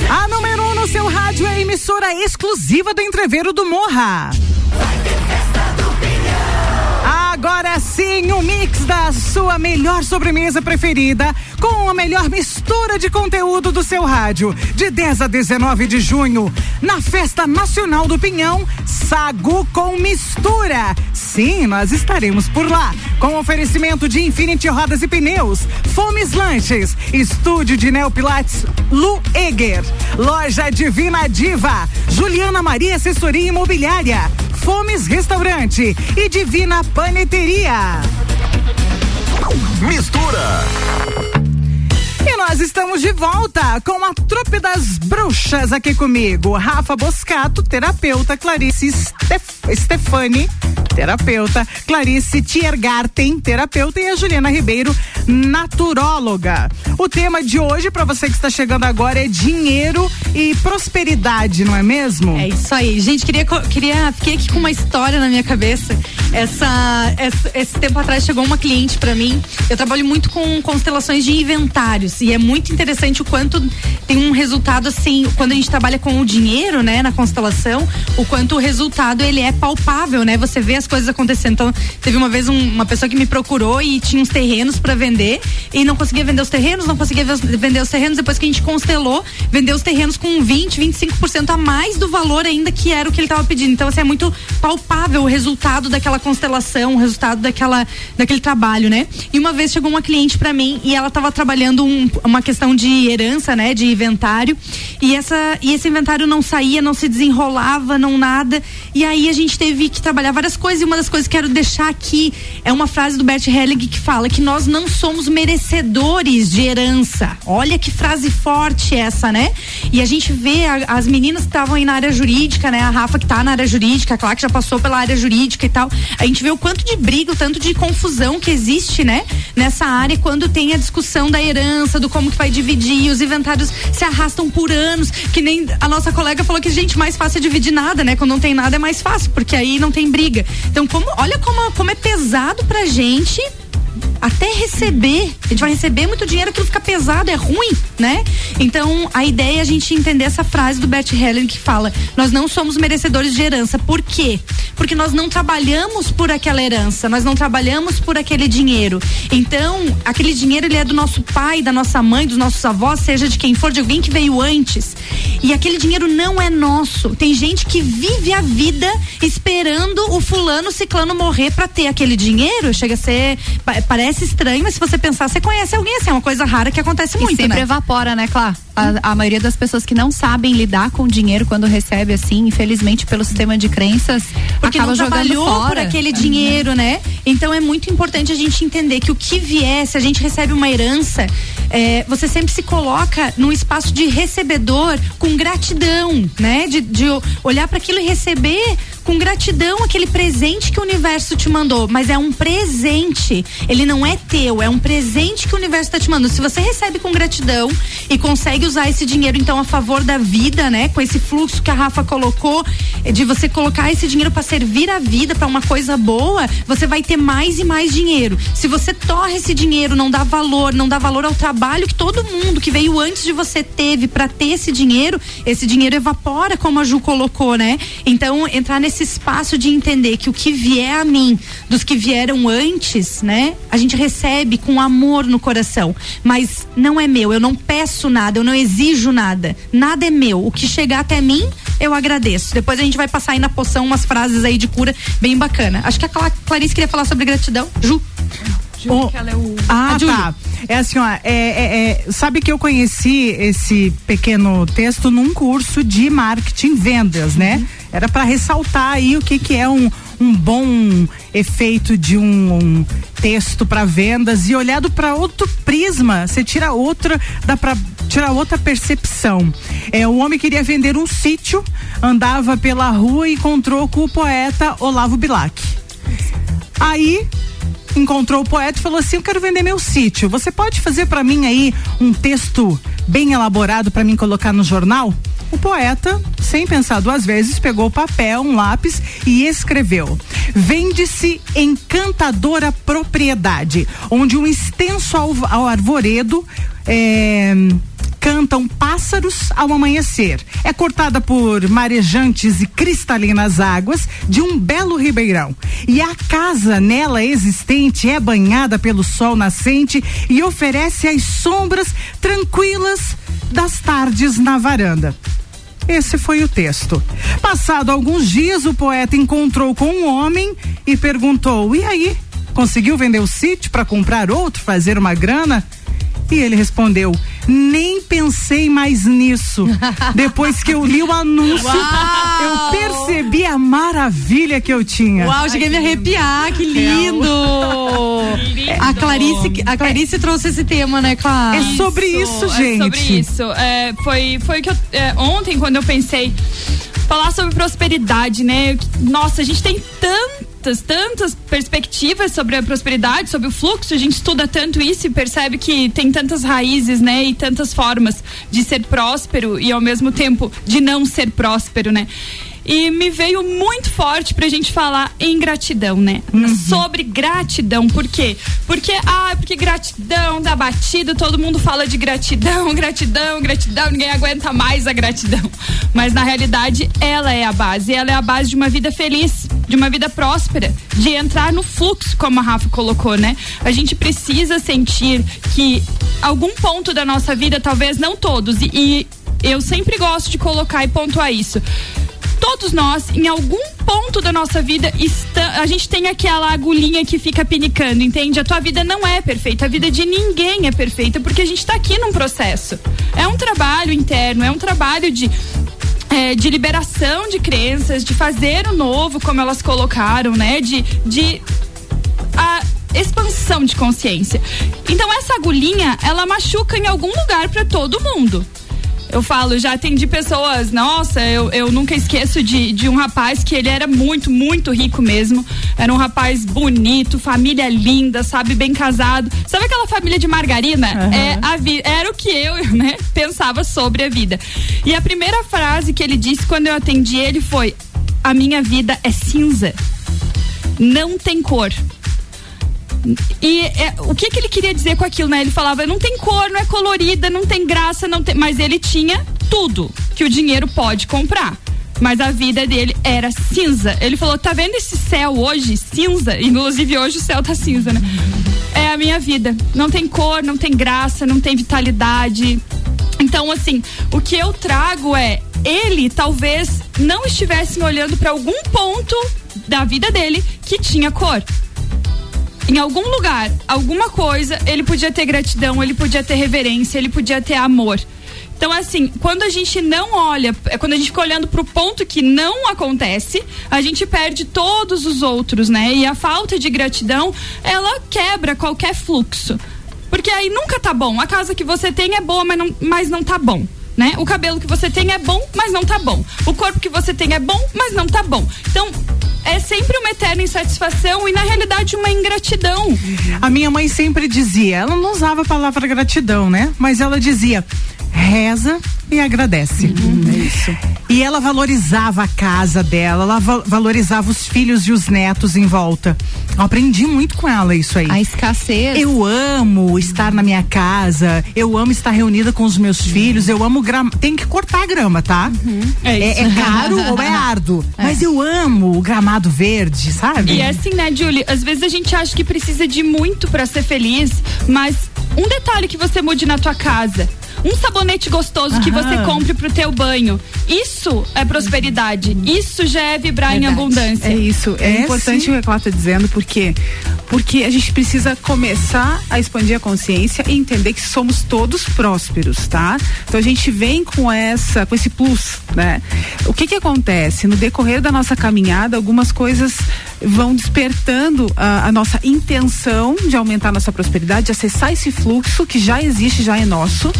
A número 1 um no seu rádio é a emissora exclusiva do Entreveiro do Morra. Sim, o mix. da sua melhor sobremesa preferida, com a melhor mistura de conteúdo do seu rádio. De 10 a 19 de junho, na Festa Nacional do Pinhão, Sagu com Mistura. Sim, nós estaremos por lá. Com oferecimento de Infinity Rodas e Pneus, Fomes Lanches, Estúdio de Neopilates, Lu Eger, Loja Divina Diva, Juliana Maria Assessoria Imobiliária, Fomes Restaurante e Divina Paneteria. Mistura. E nós estamos de volta com a Trupe das Bruxas aqui comigo. Rafa Boscato, terapeuta, Clarice Stef Stefani, terapeuta, Clarice Tiergarten, terapeuta e a Juliana Ribeiro, naturóloga. O tema de hoje, para você que está chegando agora, é dinheiro e prosperidade, não é mesmo? É isso aí. Gente, queria, queria fiquei aqui com uma história na minha cabeça. Essa, essa- esse tempo atrás chegou uma cliente pra mim. Eu trabalho muito com constelações de inventários e é muito interessante o quanto tem um resultado assim, quando a gente trabalha com o dinheiro, né, na constelação, o quanto o resultado ele é palpável, né? Você vê as coisas acontecendo. Então, teve uma vez um- uma pessoa que me procurou e tinha uns terrenos pra vender e não conseguia vender os terrenos, não conseguia ve- vender os terrenos depois que a gente constelou, vendeu os terrenos com 20, 25% a mais do valor ainda que era o que ele estava pedindo. Então, assim, é muito palpável o resultado daquela constelação, o resultado daquela, daquele trabalho, né? E uma vez chegou uma cliente pra mim e ela estava trabalhando um- uma questão de herança, né? De inventário. E, essa, e esse inventário não saía, não se desenrolava, não nada. E aí a gente teve que trabalhar várias coisas. E uma das coisas que quero deixar aqui é uma frase do Bert Helling que fala que nós não somos merecedores de herança. Olha que frase forte essa, né? E a gente vê a- as meninas que estavam aí na área jurídica, né? A Rafa que tá na área jurídica, a Clara que já passou pela área jurídica e tal. A gente vê o quanto de briga, o tanto de confusão que existe, né? Nessa área quando tem a discussão da herança, do como que vai dividir, os inventários se arrastam por anos, que nem a nossa colega falou que, gente, mais fácil é dividir nada, né? Quando não tem nada é mais fácil, porque aí não tem briga. Então, como, olha como, como é pesado pra gente até receber. A gente vai receber muito dinheiro, aquilo fica pesado, é ruim, né? Então, a ideia é a gente entender essa frase do Bert Helling que fala: nós não somos merecedores de herança. Por quê? Porque nós não trabalhamos por aquela herança, nós não trabalhamos por aquele dinheiro. Então, aquele dinheiro ele é do nosso pai, da nossa mãe, dos nossos avós, seja de quem for, de alguém que veio antes. E aquele dinheiro não é nosso. Tem gente que vive a vida esperando o fulano ciclano morrer pra ter aquele dinheiro. Chega a ser. pa- Parece estranho, mas se você pensar, você conhece alguém assim. É uma coisa rara que acontece E muito, sempre né? evapora, né, Clá? A, a maioria das pessoas que não sabem lidar com dinheiro quando recebe assim, infelizmente pelo sistema de crenças, Porque acaba não jogando fora. por aquele dinheiro, né? Então é muito importante a gente entender que o que vier, se a gente recebe uma herança, é, você sempre se coloca num espaço de recebedor com gratidão, né? De, de olhar para aquilo e receber com gratidão aquele presente que o universo te mandou. Mas é um presente, ele não é teu, é um presente que o universo está te mandando. Se você recebe com gratidão e consegue usar esse dinheiro então a favor da vida, né? Com esse fluxo que a Rafa colocou, eh, de você colocar esse dinheiro para servir a vida para uma coisa boa, você vai ter mais e mais dinheiro. Se você torra esse dinheiro, não dá valor, não dá valor ao trabalho que todo mundo que veio antes de você teve para ter esse dinheiro, esse dinheiro evapora, como a Ju colocou, né? Então, entrar nesse espaço de entender que o que vier a mim, dos que vieram antes, né? A gente recebe com amor no coração, mas não é meu, eu não peço nada, eu não exijo nada. Nada é meu. O que chegar até mim, eu agradeço. Depois a gente vai passar aí na poção umas frases aí de cura bem bacana. Acho que a Cla- Clarice queria falar sobre gratidão. Ju. O- que ela é o. Ah, a Júlia. tá. É assim, ó, é, é- é- sabe que eu conheci esse pequeno texto num curso de marketing vendas, né? Era para ressaltar aí o que que é um, um bom efeito de um, um texto para vendas e olhado para outro prisma, você tira outra, dá para tirar outra percepção. É, o homem queria vender um sítio, andava pela rua e encontrou com o poeta Olavo Bilac. Aí encontrou o poeta e falou assim: "Eu quero vender meu sítio. Você pode fazer para mim aí um texto bem elaborado para mim colocar no jornal?" O poeta, sem pensar duas vezes, pegou papel, um lápis e escreveu: Vende-se encantadora propriedade, onde um extenso arvoredo é, cantam pássaros ao amanhecer. É cortada por marejantes e cristalinas águas de um belo ribeirão. E a casa nela existente é banhada pelo sol nascente e oferece as sombras tranquilas das tardes na varanda. Esse foi o texto. Passado alguns dias, o poeta encontrou com um homem e perguntou: E aí? Conseguiu vender o sítio para comprar outro, fazer uma grana? E ele respondeu: Nem pensei mais nisso. Depois que eu li o anúncio, Uau! eu percebi a maravilha que eu tinha. Uau, cheguei a me arrepiar, que lindo! A Clarice, a Clarice trouxe esse tema, né, Clara? É sobre isso, É gente. sobre isso. É, foi, foi que eu, é, ontem, quando eu pensei falar sobre prosperidade, né? Nossa, a gente tem tantas, perspectivas sobre a prosperidade, sobre o fluxo, a gente estuda tanto isso e percebe que tem tantas raízes, né? E tantas formas de ser próspero e ao mesmo tempo de não ser próspero, né? E me veio muito forte pra gente falar em gratidão, né? Sobre gratidão. Por quê? Porque, ah, porque gratidão dá batida, todo mundo fala de gratidão, gratidão, gratidão, ninguém aguenta mais a gratidão. Mas na realidade, ela é a base. Ela é a base de uma vida feliz, de uma vida próspera, de entrar no fluxo, como a Rafa colocou, né? A gente precisa sentir que algum ponto da nossa vida, talvez não todos, e, e eu sempre gosto de colocar e pontuar isso todos nós, em algum ponto da nossa vida, está, a gente tem aquela agulhinha que fica pinicando, entende? A tua vida não é perfeita, a vida de ninguém é perfeita, porque a gente está aqui num processo. É um trabalho interno, é um trabalho de. é, de liberação de crenças, de fazer o novo, como elas colocaram, né? De, de a expansão de consciência. Então essa agulhinha, ela machuca em algum lugar para todo mundo. Eu falo, já atendi pessoas, nossa, eu, eu nunca esqueço de, de um rapaz que ele era muito, muito rico mesmo. Era um rapaz bonito, família linda, sabe, bem casado. Sabe aquela família de margarina? É a vi- era o que eu, né, pensava sobre a vida. E a primeira frase que ele disse quando eu atendi ele foi: A minha vida é cinza. Não tem cor. E é, o que, que ele queria dizer com aquilo, né? Ele falava, não tem cor, não é colorida, não tem graça, não tem. Mas ele tinha tudo que o dinheiro pode comprar. Mas a vida dele era cinza. Ele falou: tá vendo esse céu hoje? Cinza. Inclusive hoje o céu tá cinza, né? É a minha vida. Não tem cor, não tem graça, não tem vitalidade. Então, assim, o que eu trago é ele talvez não estivesse olhando para algum ponto da vida dele que tinha cor em algum lugar, alguma coisa, ele podia ter gratidão, ele podia ter reverência, ele podia ter amor. Então, assim, quando a gente não olha, é quando a gente fica olhando pro ponto que não acontece, a gente perde todos os outros, né? E a falta de gratidão, ela quebra qualquer fluxo. Porque aí nunca tá bom. A casa que você tem é boa, mas não, mas não tá bom. Né? O cabelo que você tem é bom, mas não tá bom. O corpo que você tem é bom, mas não tá bom. Então, é sempre uma eterna insatisfação e, na realidade, uma ingratidão. A minha mãe sempre dizia, ela não usava a palavra gratidão, né? Mas ela dizia, reza e agradece. É isso. E ela valorizava a casa dela, ela va- valorizava os filhos e os netos em volta. Eu aprendi muito com ela isso aí. A escassez. Eu amo estar na minha casa, eu amo estar reunida com os meus filhos, eu amo grama. Tem que cortar a grama, tá? É É, isso. é caro ou é árduo. Mas eu amo o gramado verde, sabe? E é assim, né, Julie? Às vezes a gente acha que precisa de muito pra ser feliz, mas um detalhe que você mude na tua casa. Um sabonete gostoso que Aham. você compre pro teu banho. Isso é prosperidade. Isso já é vibrar em Verdade. abundância. É isso. É, É, importante sim. o que ela está dizendo, porque porque a gente precisa começar a expandir a consciência e entender que somos todos prósperos, tá? Então a gente vem com essa, com esse plus, né? O que que acontece no decorrer da nossa caminhada? Algumas coisas vão despertando a, a nossa intenção de aumentar nossa prosperidade, de acessar esse fluxo que já existe, já é nosso.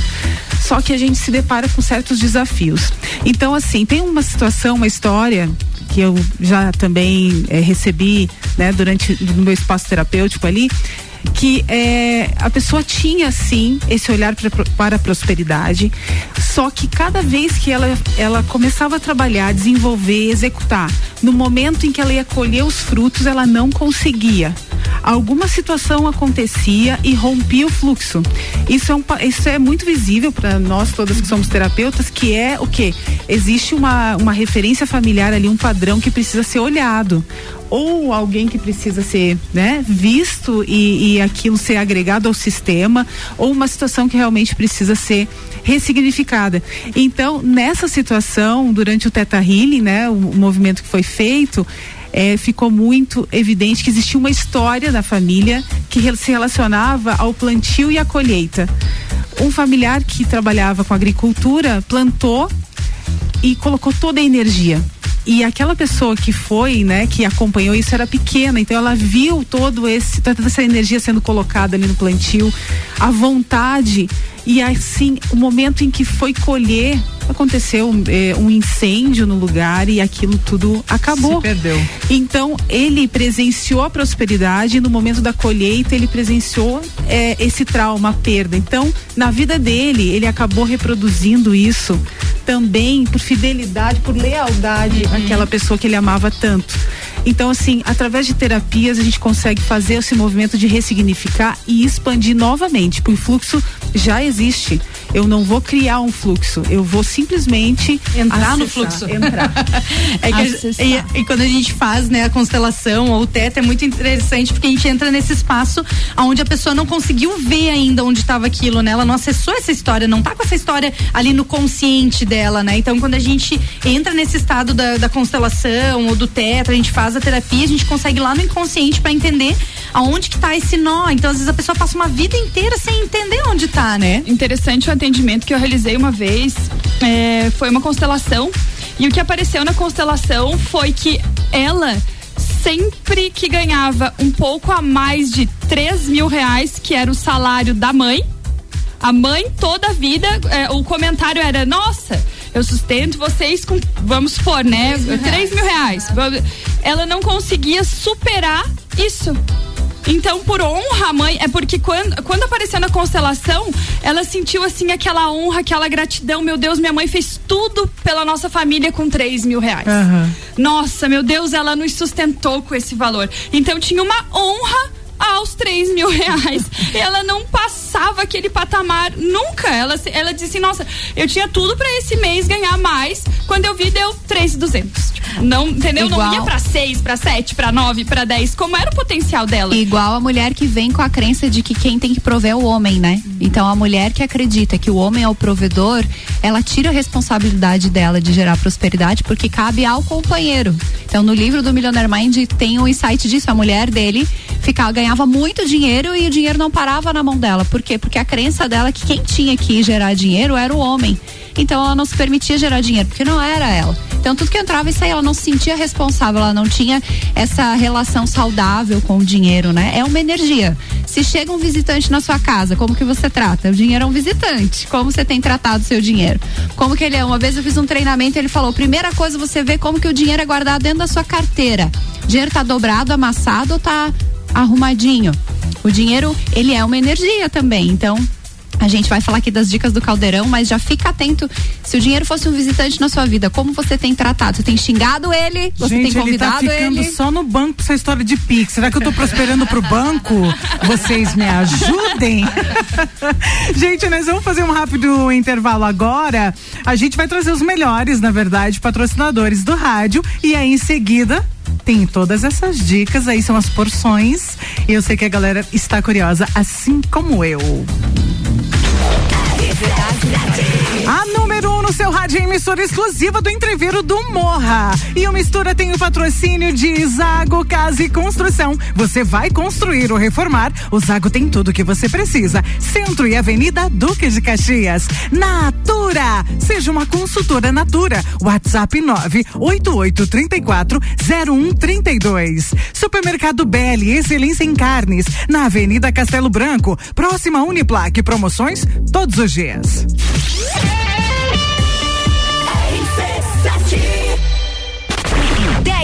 Só que a gente se depara com certos desafios. Então, assim, tem uma situação, uma história que eu já também eh, recebi né, durante no meu espaço terapêutico ali que eh, a pessoa tinha sim esse olhar pra, para a prosperidade só que cada vez que ela, ela começava a trabalhar, desenvolver, executar no momento em que ela ia colher os frutos ela não conseguia alguma situação acontecia e rompia o fluxo. Isso é, um, isso é muito visível para nós todas que somos terapeutas, que é o que? Existe uma, uma referência familiar ali, um padrão que precisa ser olhado. Ou alguém que precisa ser né, visto e, e aquilo ser agregado ao sistema, ou uma situação que realmente precisa ser ressignificada. Então, nessa situação, durante o Teta Healing, né, o, movimento que foi feito, é, ficou muito evidente que existia uma história da família que se relacionava ao plantio e à colheita. um familiar que trabalhava com agricultura plantou e colocou toda a energia. E aquela pessoa que foi, né, que acompanhou isso era pequena, então ela viu todo esse, toda essa energia sendo colocada ali no plantio, a vontade e assim o momento em que foi colher aconteceu eh, um incêndio no lugar e aquilo tudo acabou. Se perdeu. Então ele presenciou a prosperidade e no momento da colheita ele presenciou eh, esse trauma, a perda. Então na vida dele ele acabou reproduzindo isso também por fidelidade, por lealdade àquela pessoa que ele amava tanto. Então, assim, através de terapias a gente consegue fazer esse movimento de ressignificar e expandir novamente, porque o fluxo já existe. Eu não vou criar um fluxo, eu vou simplesmente entrar no acessar, fluxo. Entrar. É que a- e, e quando a gente faz né, a constelação ou o teto é muito interessante porque a gente entra nesse espaço onde a pessoa não conseguiu ver ainda onde estava aquilo, né? Ela não acessou essa história, não tá com essa história ali no consciente dela, né? Então quando a gente entra nesse estado da, da constelação ou do teto, a gente faz a terapia, a gente consegue ir lá no inconsciente para entender aonde que tá esse nó. Então às vezes a pessoa passa uma vida inteira sem entender onde tá, né? Interessante o atendimento que eu realizei uma vez. é, foi uma constelação. E o que apareceu na constelação foi que ela sempre que ganhava um pouco a mais de 3 mil reais, que era o salário da mãe, a mãe toda a vida, é, o comentário era, nossa, eu sustento vocês com, vamos supor, né? 3 mil reais. Ela não conseguia superar isso. Então, por honra, a mãe, é porque quando, quando apareceu na constelação, ela sentiu assim aquela honra, aquela gratidão. Meu Deus, minha mãe fez tudo pela nossa família com 3 mil reais. Nossa, meu Deus, ela nos sustentou com esse valor. Então tinha uma honra aos 3 mil reais. E ela não passava aquele patamar nunca. Ela, ela disse nossa, eu tinha tudo pra esse mês ganhar mais. Quando eu vi, deu 3,200. Tipo, não, entendeu? Não Igual. ia pra 6, pra 7, pra 9, pra 10. Como era o potencial dela? Igual a mulher que vem com a crença de que quem tem que prover é o homem, né? Então a mulher que acredita que o homem é o provedor, ela tira a responsabilidade dela de gerar prosperidade porque cabe ao companheiro. Então no livro do Millionaire Mind tem um insight disso, a mulher dele ficava, ganhava muito dinheiro e o dinheiro não parava na mão dela. Por quê? Porque a crença dela é que quem tinha que gerar dinheiro era o homem. Então ela não se permitia gerar dinheiro, porque não era ela. Então tudo que entrava e saía, ela não se sentia responsável, ela não tinha essa relação saudável com o dinheiro, né? É uma energia. Se chega um visitante na sua casa, como que você trata? O dinheiro é um visitante. Como você tem tratado o seu dinheiro? Como que ele é? Uma vez eu fiz um treinamento, ele falou: primeira coisa você vê como que o dinheiro é guardado dentro da sua carteira. O dinheiro tá dobrado, amassado ou tá arrumadinho? O dinheiro, ele é uma energia também. Então, a gente vai falar aqui das dicas do caldeirão, mas já fica atento. Se o dinheiro fosse um visitante na sua vida, como você tem tratado? Você tem xingado ele? Você Gente, tem ele tá convidado ficando ele? só no banco essa história de Pix. Será que eu tô prosperando pro banco? Vocês me ajudem? gente, nós vamos fazer um rápido intervalo agora. A gente vai trazer os melhores, na verdade, patrocinadores do rádio. E aí, em seguida, tem todas essas dicas. Aí são as porções. E eu sei que a galera está curiosa, assim como eu. A número 1 um no seu rádio emissora exclusiva do Entreveiro do Morra. E o Mistura tem o patrocínio de Zago Casa e Construção. Você vai construir ou reformar, o Zago tem tudo que você precisa. Centro e Avenida Duque de Caxias. Natura, seja uma consultora Natura. WhatsApp 98834 0132. Supermercado Belli, excelência em carnes, na Avenida Castelo Branco, próxima Uniplaque. Promoções todos os dias.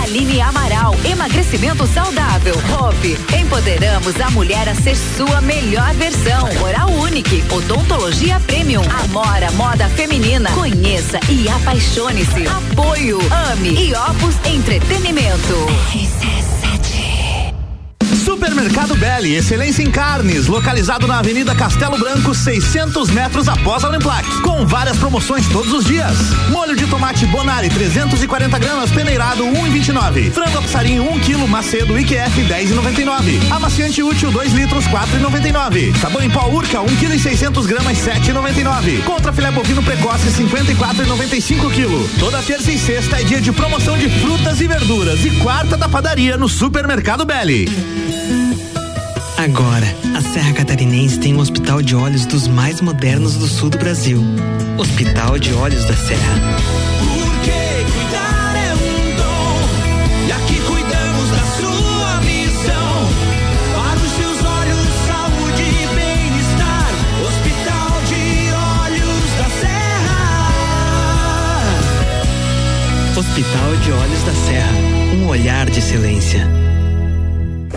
Aline Amaral, emagrecimento saudável. Hope, empoderamos a mulher a ser sua melhor versão. Oral Unique, odontologia premium. Amora, moda feminina. Conheça e apaixone-se. Apoio, ame e Opus Entretenimento. Supermercado Belli, excelência em carnes, localizado na Avenida Castelo Branco, 600 metros após a Uniplac, com várias promoções todos os dias. Molho de tomate Bonari, 340 gramas, peneirado, 1,29. Frango a passarinho, 1 kg, macedo, IQF, 10,99. Amaciante útil, 2 litros, 4,99. Sabão em pó Urca, 1 kg e 600 gramas, 7,99. Contra filé bovino precoce, 54,95 kg. Toda terça e sexta é dia de promoção de frutas e verduras e quarta da padaria no Supermercado Belli. Agora, a Serra Catarinense tem um hospital de olhos dos mais modernos do sul do Brasil. Hospital de Olhos da Serra. Porque cuidar é um dom. E aqui cuidamos da sua missão. Para os seus olhos, saúde e bem-estar. Hospital de Olhos da Serra. Hospital de Olhos da Serra. Um olhar de excelência.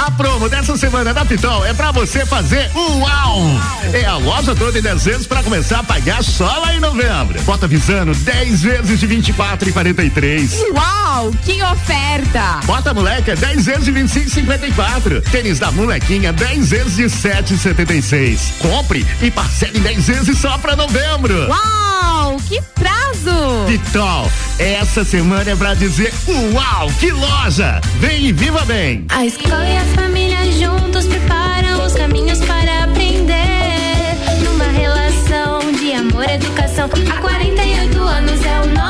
A promo dessa semana da Pitol é pra você fazer um uau! É a loja toda em 10 vezes pra começar a pagar só lá em novembro. Bota Visano 10 vezes de 24 e 43. Uau, que oferta! Bota moleca 10 vezes de 25 e 54. Tênis da molequinha 10 vezes de 7 e 76. Compre e parcele em 10 vezes só pra novembro. Uau, que prazo! Pitol, essa semana é pra dizer uau, que loja! Vem e viva bem! A escola e a família juntos preparam os caminhos para aprender. Numa relação de amor e educação. Há 48 anos é o nosso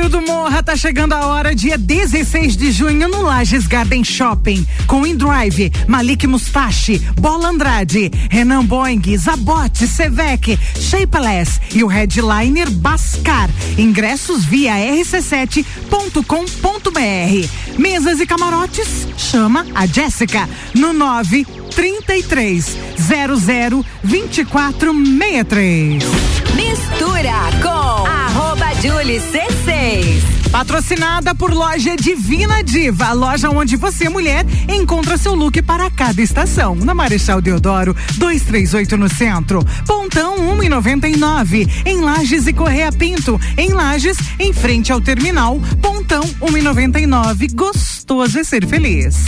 Entreveiro do Morra, tá chegando a hora, dia 16 de junho, no Lages Garden Shopping, com InDrive, Malik Mustache, Bola Andrade, Renan Boing, Zabote, Sevec, Shapeless e o headliner Bascar. Ingressos via rc7.com.br. Mesas e camarotes, chama a Jéssica no 9 33 00 2463. Mistura com arroba Julie C6. Patrocinada por loja Divina Diva, a loja onde você, mulher, encontra seu look para cada estação. Na Marechal Deodoro, 238 no centro. Pontão 1,99. Em Lages e Correia Pinto. Em Lages, em frente ao terminal. Pontão 1,99. Gostoso é ser feliz.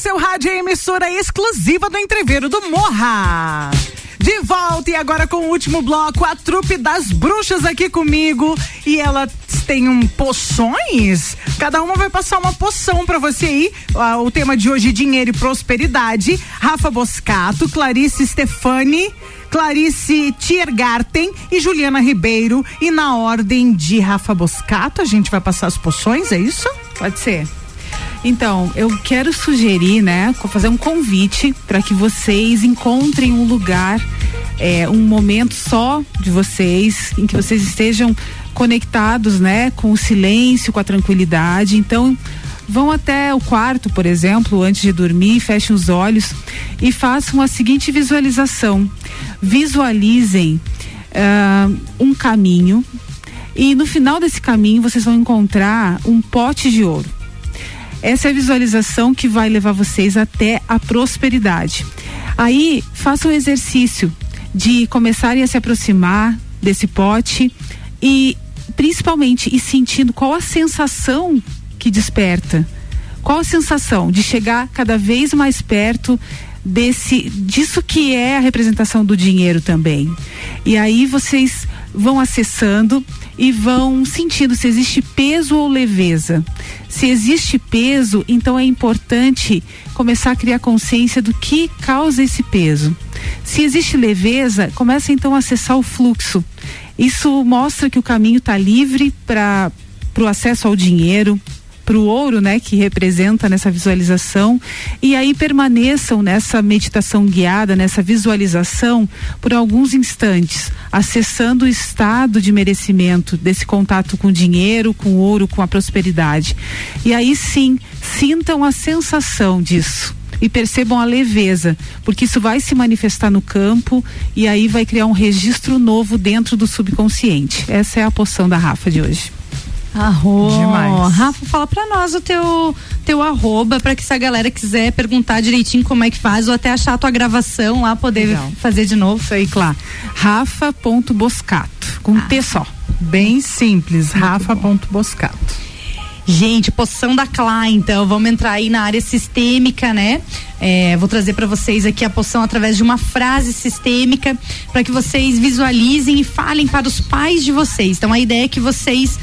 Seu Rádio é emissora exclusiva do Entreveiro do Morra. De volta e agora com o último bloco, a trupe das bruxas aqui comigo. E elas têm um poções. Cada uma vai passar uma poção pra você aí. Ah, o tema de hoje: dinheiro e prosperidade. Rafa Boscato, Clarice Stefani. Clarice Tiergarten e Juliana Ribeiro. E na ordem de Rafa Boscato, a gente vai passar as poções, é isso? Pode ser. Então, eu quero sugerir, né, fazer um convite para que vocês encontrem um lugar, é, um momento só de vocês, em que vocês estejam conectados, né, com o silêncio, com a tranquilidade. Então, vão até o quarto, por exemplo, antes de dormir, fechem os olhos e façam a seguinte visualização. Visualizem ah, um caminho e no final desse caminho vocês vão encontrar um pote de ouro. Essa é a visualização que vai levar vocês até a prosperidade. Aí, façam o exercício de começarem a se aproximar desse pote e, principalmente, ir sentindo qual a sensação que desperta. Qual a sensação de chegar cada vez mais perto desse disso que é a representação do dinheiro também. E aí vocês vão acessando e vão sentindo se existe peso ou leveza. Se existe peso, então é importante começar a criar consciência do que causa esse peso. Se existe leveza, começa então a acessar o fluxo. Isso mostra que o caminho está livre para o acesso ao dinheiro, para o ouro, né, que representa nessa visualização, e aí permaneçam nessa meditação guiada, nessa visualização por alguns instantes, acessando o estado de merecimento desse contato com o dinheiro, com o ouro, com a prosperidade. E aí sim, sintam a sensação disso e percebam a leveza, porque isso vai se manifestar no campo e aí vai criar um registro novo dentro do subconsciente. Essa é a poção da Rafa de hoje. Arro. Demais. Rafa, fala pra nós o teu, teu arroba, pra que se a galera quiser perguntar direitinho como é que faz, ou até achar a tua gravação lá, poder Legal. fazer de novo. Isso aí, claro. Rafa.boscato, com Ah. T só. Bem simples, Rafa.boscato. Gente, poção da Clá, então, vamos entrar aí na área sistêmica, né? É, vou trazer para vocês aqui a poção através de uma frase sistêmica para que vocês visualizem e falem para os pais de vocês. Então, a ideia é que vocês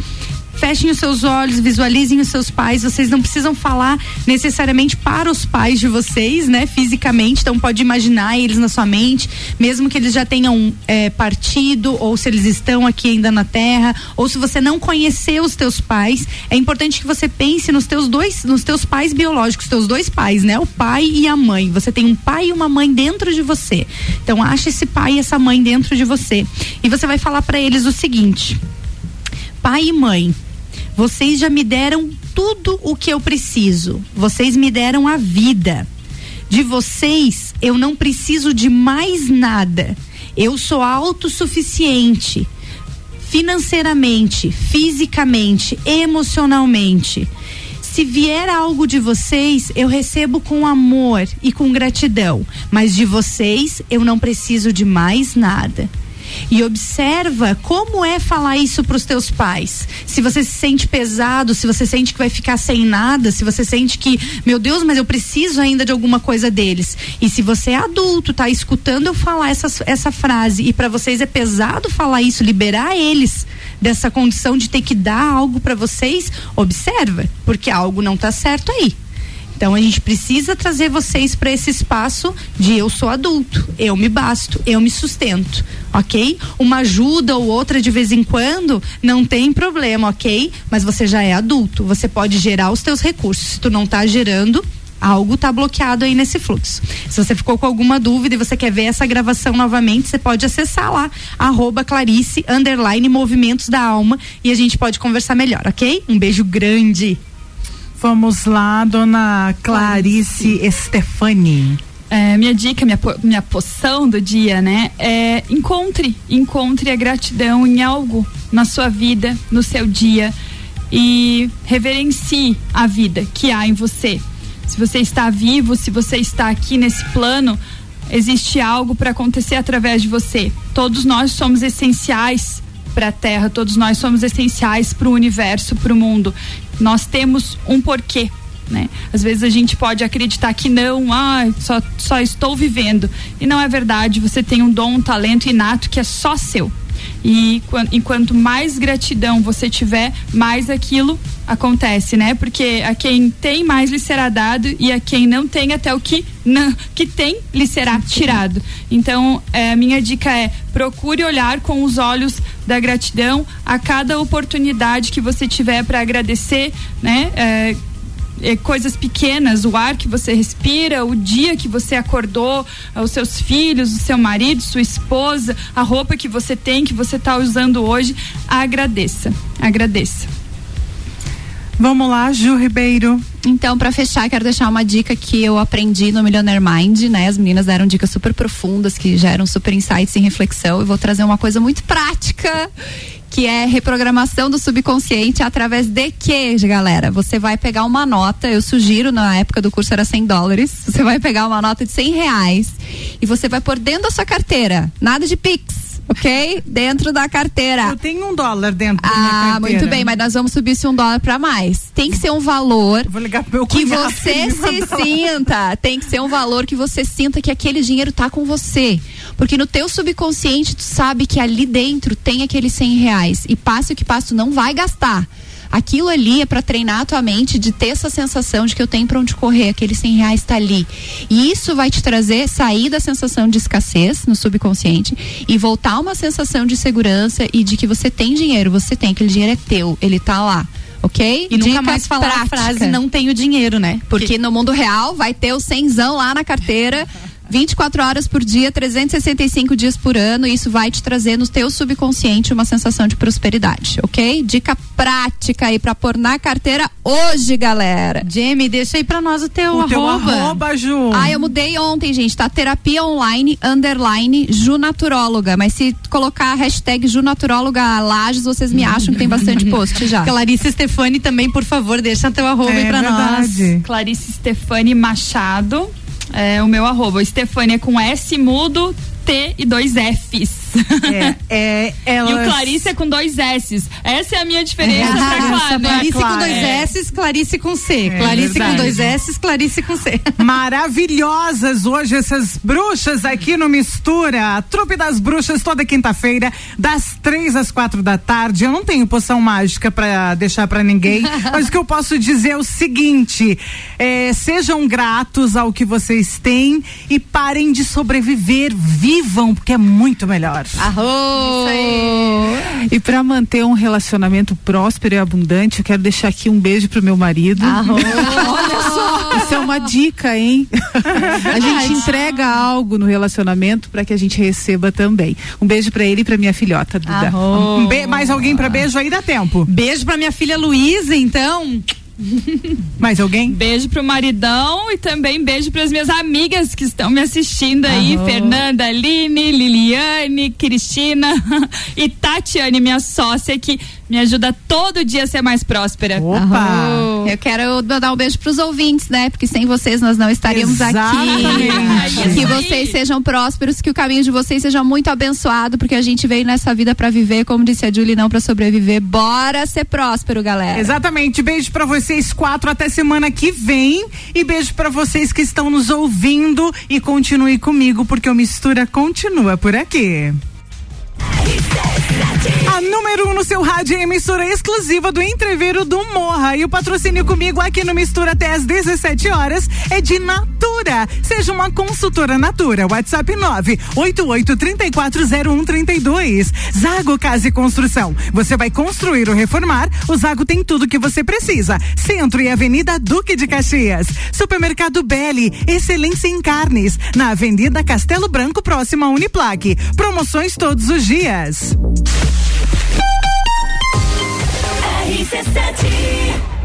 fechem os seus olhos, visualizem os seus pais. Vocês não precisam falar necessariamente para os pais de vocês, né? Fisicamente, então pode imaginar eles na sua mente, mesmo que eles já tenham é, partido ou se eles estão aqui ainda na Terra, ou se você não conheceu os teus pais, é importante que você pense nos teus dois, nos teus pais biológicos, teus dois pais, né? O pai e a mãe. Você tem um pai e uma mãe dentro de você. Então acha esse pai e essa mãe dentro de você. E você vai falar para eles o seguinte: Pai e mãe, vocês já me deram tudo o que eu preciso. Vocês me deram a vida. De vocês, eu não preciso de mais nada. Eu sou autossuficiente. Financeiramente, fisicamente, emocionalmente. Se vier algo de vocês, eu recebo com amor e com gratidão. Mas de vocês, eu não preciso de mais nada. E observa como é falar isso para os teus pais. Se você se sente pesado, se você sente que vai ficar sem nada, se você sente que, meu Deus, mas eu preciso ainda de alguma coisa deles. E se você é adulto, tá escutando eu falar essa, essa frase e para vocês é pesado falar isso, liberar eles dessa condição de ter que dar algo para vocês, observa, porque algo não tá certo aí. Então a gente precisa trazer vocês para esse espaço de eu sou adulto, eu me basto, eu me sustento, ok? Uma ajuda ou outra de vez em quando não tem problema, ok? Mas você já é adulto, você pode gerar os teus recursos. Se tu não tá gerando, algo tá bloqueado aí nesse fluxo. Se você ficou com alguma dúvida e você quer ver essa gravação novamente, você pode acessar lá, arroba Clarice, underline Movimentos da Alma e a gente pode conversar melhor, ok? Um beijo grande. Vamos lá, dona Clarice Stefani. É, minha dica, minha, minha poção do dia, né? É encontre, encontre a gratidão em algo na sua vida, no seu dia e reverencie a vida que há em você. Se você está vivo, se você está aqui nesse plano, existe algo para acontecer através de você. Todos nós somos essenciais para a Terra, todos nós somos essenciais para o universo, para o mundo. Nós temos um porquê Né? Às vezes a gente pode acreditar que não, ah, só, só estou vivendo. E não é verdade, você tem um dom, um talento inato que é só seu. E quan- enquanto mais gratidão você tiver, mais aquilo acontece, né? Porque a quem tem mais lhe será dado e a quem não tem até o que não, que tem lhe será tirado. Então, é, a minha dica é procure olhar com os olhos da gratidão a cada oportunidade que você tiver para agradecer, né? É, é, coisas pequenas, o ar que você respira, o dia que você acordou, eh, os seus filhos, o seu marido, sua esposa, a roupa que você tem, que você está usando hoje, agradeça, agradeça. Vamos lá, Ju Ribeiro. Então, para fechar, quero deixar uma dica que eu aprendi no Millionaire Mind, né? As meninas deram dicas super profundas que geram super insights em reflexão. Eu vou trazer uma coisa muito prática, que é reprogramação do subconsciente através de que, galera? Você vai pegar uma nota, eu sugiro, na época do curso era 100 dólares, você vai pegar uma nota de 100 reais e você vai pôr dentro da sua carteira, nada de Pix. Ok? Dentro da carteira. Eu tenho um dólar dentro da minha Ah, carteira. muito bem, mas nós vamos subir esse um dólar pra mais. Tem que ser um valor que você se sinta. Tem que ser um valor que você sinta que aquele dinheiro tá com você. Porque no teu subconsciente tu sabe que ali dentro tem aqueles 100 reais. E passe o que passe, tu não vai gastar. Aquilo ali é para treinar a tua mente de ter essa sensação de que eu tenho para onde correr, aquele 100 reais está ali. E isso vai te trazer sair da sensação de escassez no subconsciente e voltar a uma sensação de segurança e de que você tem dinheiro, você tem, aquele dinheiro é teu, ele tá lá. Ok? E nunca Dica mais falar a prática. frase não tenho dinheiro, né? Porque no mundo real vai ter o cenzão lá na carteira. 24 horas por dia, 365 dias por ano, e isso vai te trazer no teu subconsciente uma sensação de prosperidade, ok? Dica prática aí pra pôr na carteira hoje, galera. Jamie, deixa aí pra nós o teu O teu arroba. arroba, Ju. Ah, eu mudei ontem, gente, tá? Terapia online, underline, Junaturóloga. Mas se colocar a hashtag Junaturóloga Lages, vocês me acham que tem bastante post já. Clarice Stefani também, por favor, deixa teu arroba É aí pra nós. Clarice Stefani Machado, é o meu arroba. Stefani é com S mudo, T e dois Fs. É, é, elas... E o Clarice é com dois S's. Essa é a minha diferença Ah, pra Clara. né? Clarice com dois É. S, Clarice com C. É Clarice com dois S, Clarice com C. Maravilhosas hoje essas bruxas aqui no Mistura. A trupe das bruxas toda quinta-feira, das três às quatro da tarde. Eu não tenho poção mágica pra deixar pra ninguém, mas o que eu posso dizer é o seguinte: é, sejam gratos ao que vocês têm e parem de sobreviver. Vivam, porque é muito melhor. Arro! E para manter um relacionamento próspero e abundante, eu quero deixar aqui um beijo pro meu marido. Olha só! Isso é uma dica, hein? A gente entrega algo no relacionamento para que a gente receba também. Um beijo para ele e para minha filhota, Duda. Um be- mais alguém pra beijo aí dá tempo. Beijo pra minha filha Luísa, então. Mais alguém? Beijo pro maridão e também beijo para as minhas amigas que estão me assistindo aí, Aham. Fernanda, Aline, Liliane, Cristina e Tatiane, minha sócia que me ajuda todo dia a ser mais próspera. Arro. Eu quero mandar um beijo pros ouvintes, né? Porque sem vocês nós não estaríamos Exatamente. aqui. Que vocês sejam prósperos, que o caminho de vocês seja muito abençoado, porque a gente veio nessa vida pra viver, como disse a Julie, não pra sobreviver. Bora ser próspero, galera. Exatamente. Beijo pra vocês quatro até semana que vem e beijo pra vocês que estão nos ouvindo e continue comigo porque o Mistura continua por aqui. A número um no seu rádio é emissora exclusiva do Entreveiro do Morra. E o patrocínio comigo aqui no Mistura até às 17 horas é de Natura. Seja uma consultora Natura. WhatsApp 988340132. Zago Casa e Construção. Você vai construir ou reformar? O Zago tem tudo que você precisa. Centro e Avenida Duque de Caxias. Supermercado Belli. Excelência em carnes. Na Avenida Castelo Branco, próxima à Uniplaque. Promoções todos os dias. RC7